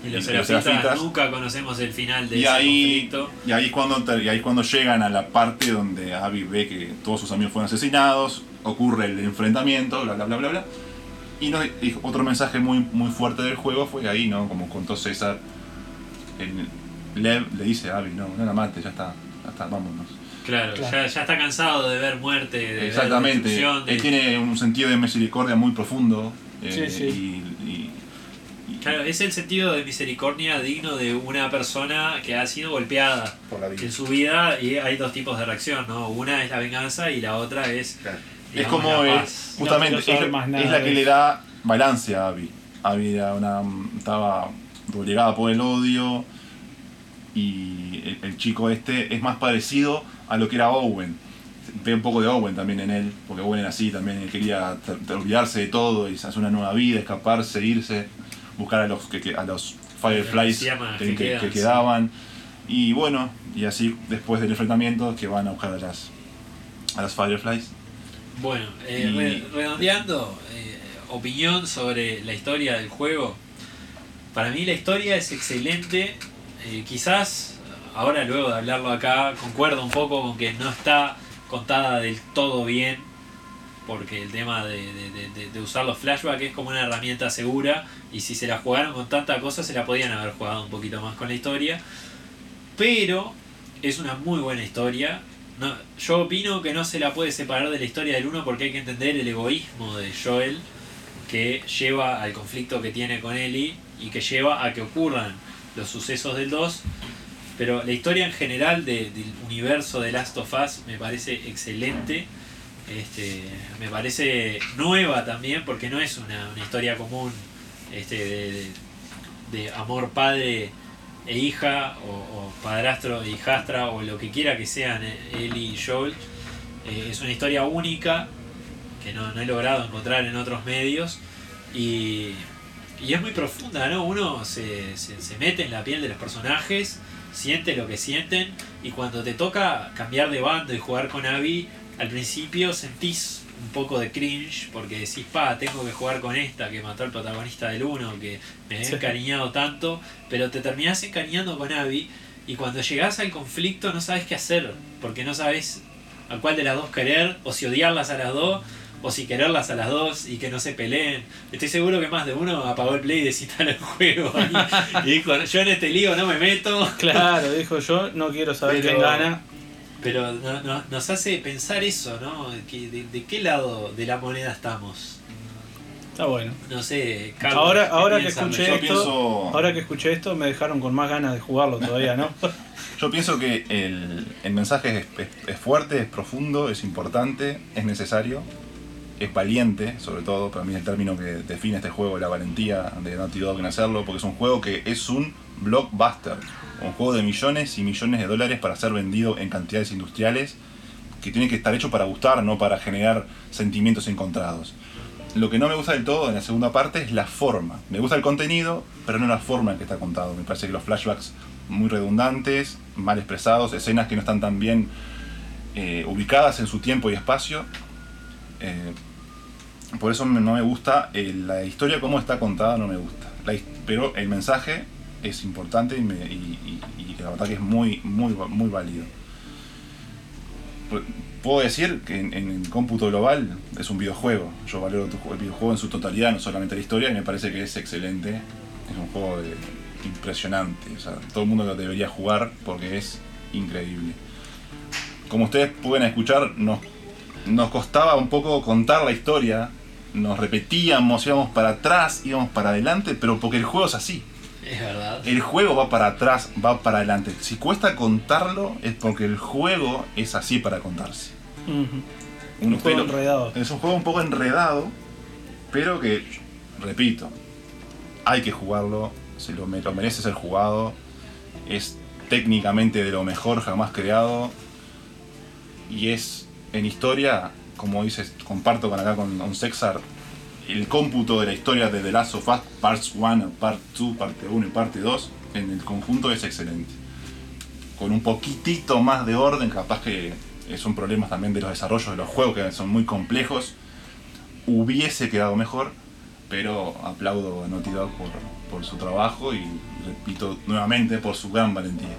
S1: y los serafitas nunca conocemos el final de
S3: y
S1: ese
S3: ahí,
S1: conflicto.
S3: y ahí es cuando y ahí cuando llegan a la parte donde Abby ve que todos sus amigos fueron asesinados, ocurre el enfrentamiento, bla bla bla bla bla. Y, no- y otro mensaje muy, muy fuerte del juego fue ahí, ¿no? Como contó César, el Lev le dice a Abby, no, no la mates, ya está, ya está, vámonos.
S1: Claro,
S2: Claro.
S1: Ya, ya está cansado de ver muerte, de ver
S3: Exactamente,
S1: destrucción, de-
S3: él tiene un sentido de misericordia muy profundo. eh,
S2: Sí, sí.
S3: Y- y-
S1: Claro, es el sentido de misericordia digno de una persona que ha sido golpeada
S3: por la vida.
S1: en su vida y hay dos tipos de reacción, ¿no? Una es la venganza y la otra es
S3: Claro. Es como
S1: la paz.
S3: justamente
S2: No
S3: es,
S2: más
S3: es la que le da balance a Abby. Abby era una, estaba doblegada por el odio y el, el chico este es más parecido a lo que era Owen. Ve un poco de Owen también en él, porque Owen era así también, él quería olvidarse de todo y hacer una nueva vida, escaparse, irse, buscar a los que, a los Fireflies que,
S1: que
S3: que-
S1: quedan,
S3: que
S1: sí.
S3: quedaban. Y bueno, y así después del enfrentamiento que van a buscar a las a las Fireflies.
S1: Bueno, eh,
S3: Y-
S1: redondeando, eh, opinión sobre la historia del juego. Para mí la historia es excelente. eh, quizás, ahora luego de hablarlo acá, concuerdo un poco con que no está contada del todo bien. Porque el tema de, de- de- usar los flashbacks es como una herramienta segura. Y si se la jugaron con tanta cosa, se la podían haber jugado un poquito más con la historia. Pero es una muy buena historia. Yo opino que no se la puede separar de la historia del 1 porque hay que entender el egoísmo de Joel que lleva al conflicto que tiene con Ellie y que lleva a que ocurran los sucesos del 2 Pero la historia en general de- del universo de Last of Us me parece excelente. Este, me parece nueva también porque no es una, historia común este, de, amor padre e hija o, padrastro e hijastra o lo que quiera que sean eh, Ellie y Joel. Eh, es una historia única que no, no he logrado encontrar en otros medios y, y es muy profunda, ¿no? Uno se, se, se mete en la piel de los personajes, siente lo que sienten y cuando te toca cambiar de bando y jugar con Abby, al principio sentís un poco de cringe porque decís, pa, tengo que jugar con esta que mató al protagonista del 1, que me
S2: Sí.
S1: encariñado tanto, pero te terminás encariñando con Abby y cuando llegás al conflicto no sabes qué hacer, porque no sabes a cuál de las dos querer, o si odiarlas a las dos, o si quererlas a las dos y que no se peleen. Estoy seguro que más de uno apagó el play y desinstaló el juego. Y, [laughs] y dijo, yo en este lío no me meto.
S2: Claro, dijo yo, no quiero saber
S1: Pero-
S2: quién gana.
S1: Pero no- no- nos hace pensar eso, ¿no? Que de, de qué lado de la moneda estamos?
S2: Está bueno.
S1: No sé, Carlos,
S2: Ahora-
S1: ¿qué
S2: ahora que escuché esto-
S3: pienso,
S2: Ahora que escuché esto me dejaron con más ganas de jugarlo todavía, ¿no? [laughs] [laughs]
S3: yo pienso que el, el mensaje es, es- es fuerte, es profundo, es importante, es necesario, es valiente, sobre todo, para mí es el término que define este juego, la valentía de Naughty Dog en hacerlo, porque es un juego que es un blockbuster, un juego de millones y millones de dólares para ser vendido en cantidades industriales, que tiene que estar hecho para gustar, no para generar sentimientos encontrados. Lo que no me gusta del todo en la segunda parte es la forma. Me gusta el contenido, pero no la forma en que está contado. Me parece que los flashbacks muy redundantes, mal expresados, escenas que no están tan bien eh, ubicadas en su tiempo y espacio. Eh, por eso no me gusta eh, la historia como está contada, no me gusta. Pero el mensaje es importante y, me- y- y- la verdad que es muy, muy, muy válido. Pu- Puedo decir que en, el cómputo global es un videojuego. Yo valoro el videojuego en su totalidad, no solamente la historia, y me parece que es excelente. Es un juego de- impresionante. Todo el mundo lo debería jugar porque es increíble. Como ustedes pueden escuchar, nos, nos costaba un poco contar la historia. Nos repetíamos, íbamos para atrás, íbamos para adelante, pero porque el juego es así.
S1: Es verdad.
S3: El juego va para atrás, va para adelante. Si cuesta contarlo, es porque el juego es así para contarse.
S2: Ujú.
S3: Un
S2: Un juego enredado.
S3: Es un juego un poco enredado, pero que, repito, hay que jugarlo, se lo, lo merece ser jugado, es técnicamente de lo mejor jamás creado y es en historia, como dices, comparto con acá con, con Sexar, el cómputo de la historia de The Last of Us, Parts 1, Part 2, Parte 1 y Parte 2, en el conjunto es excelente. Con un poquitito más de orden, capaz que son problemas también de los desarrollos de los juegos que son muy complejos, hubiese quedado mejor, pero aplaudo a Naughty Dog por, por su trabajo y repito nuevamente por su gran valentía.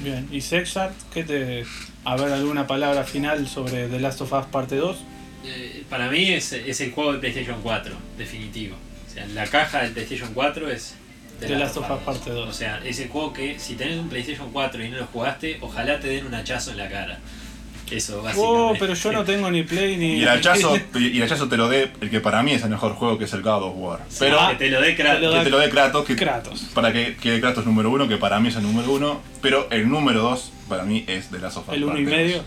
S2: Bien. ¿Y Sexart? ¿Qué te. A ver, alguna palabra final sobre The Last of Us parte 2?
S1: Eh, para mí es, es el juego de PlayStation 4, definitivo. O sea, la caja del PlayStation 4 es
S2: The Last of Us Parte 2.
S1: O sea, es el juego que si tenés un PlayStation 4 y no lo jugaste, ojalá te den un hachazo en la cara. Eso, básicamente.
S2: Oh, pero yo no [laughs] tengo ni Play ni.
S3: Y el hachazo, [laughs] y el hachazo te lo dé el que para mí es el mejor juego que es el God of War. Pero
S1: que te lo dé Kratos.
S3: que te lo dé Kratos, que,
S2: Kratos.
S3: para que quede Kratos número uno, que para mí es el número uno, pero el número dos para mí es de Last of Us
S2: El uno y medio.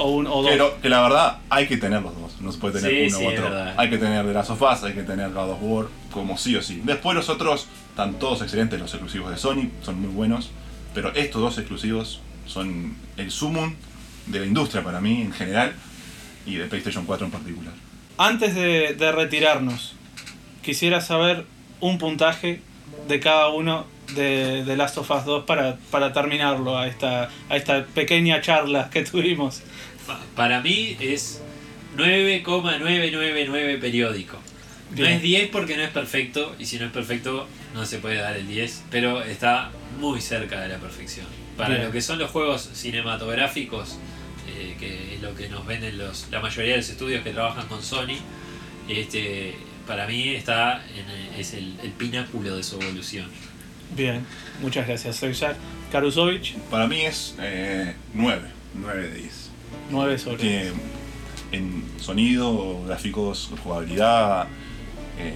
S2: O, un, o dos.
S3: Pero que la verdad hay que tener los dos, no se puede tener
S1: Sí,
S3: uno
S1: sí,
S3: u otro. Hay que tener The Last of Us, hay que tener God of War, como sí o sí. Después los otros están todos excelentes, los exclusivos de Sony son muy buenos, pero estos dos exclusivos son el sumum de la industria para mí en general y de PlayStation 4 en particular.
S2: Antes de, de retirarnos, quisiera saber un puntaje de cada uno de, de Last of Us 2 para, para terminarlo a esta, a esta pequeña charla que tuvimos.
S1: Pa- Para mí es 9,999 periódico. No es 10 porque no es perfecto, y si no es perfecto no se puede dar el 10, pero está muy cerca de la perfección. Para
S2: Bien.
S1: lo que son los juegos cinematográficos, eh, que es lo que nos venden los, la mayoría de los estudios que trabajan con Sony, este, para mí está en, es el, el pináculo de su evolución.
S2: Bien, muchas gracias, César. Karusovich,
S3: Para mí es eh, 9, 9 de 10.
S2: 9 sobre
S3: Tiene
S2: 10.
S3: en sonido, gráficos, jugabilidad, eh,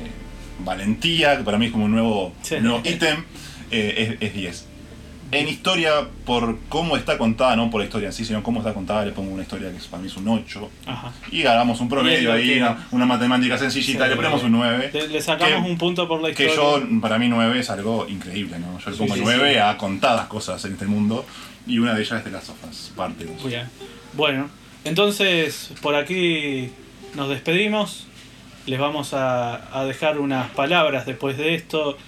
S3: valentía, que para mí es como un nuevo,
S2: Sí.
S3: nuevo ítem, eh, es, es 10. En historia, por cómo está contada, no por la historia en sí, sino cómo está contada, le pongo una historia que para mí es un 8.
S2: Ajá.
S3: Y hagamos un promedio ahí,
S2: que-
S3: una, una matemática sencillita,
S2: Sí.
S3: le ponemos un 9.
S2: Le, le sacamos
S3: Que-
S2: un punto por la
S3: Que
S2: historia.
S3: yo, para mí 9 es algo increíble, ¿no? Yo le pongo
S2: sí,
S3: 9
S2: sí.
S3: a contadas cosas en este mundo. Y una de ellas es de las sofas, parte 2.
S2: Bueno, entonces por aquí nos despedimos. Les vamos a, a dejar unas palabras después de esto.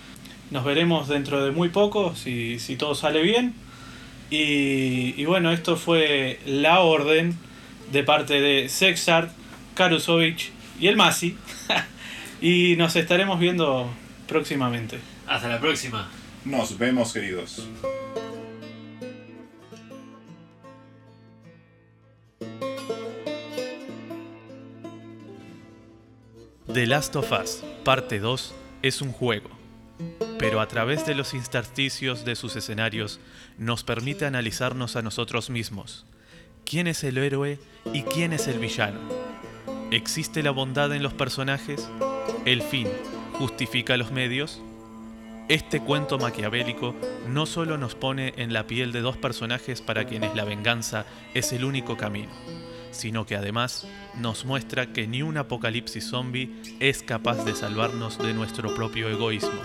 S2: Nos veremos dentro de muy poco, si, si todo sale bien. Y, y bueno, esto fue la orden de parte de Sexart, Karusovich y el Masi. [laughs] y nos estaremos viendo próximamente.
S1: Hasta la próxima.
S3: Nos vemos, queridos.
S4: The Last of Us, parte 2, es un juego, pero a través de los intersticios de sus escenarios nos permite analizarnos a nosotros mismos. ¿Quién es el héroe y quién es el villano? ¿Existe la bondad en los personajes? ¿El fin justifica los medios? Este cuento maquiavélico no solo nos pone en la piel de dos personajes para quienes la venganza es el único camino, sino que además nos muestra que ni un apocalipsis zombie es capaz de salvarnos de nuestro propio egoísmo.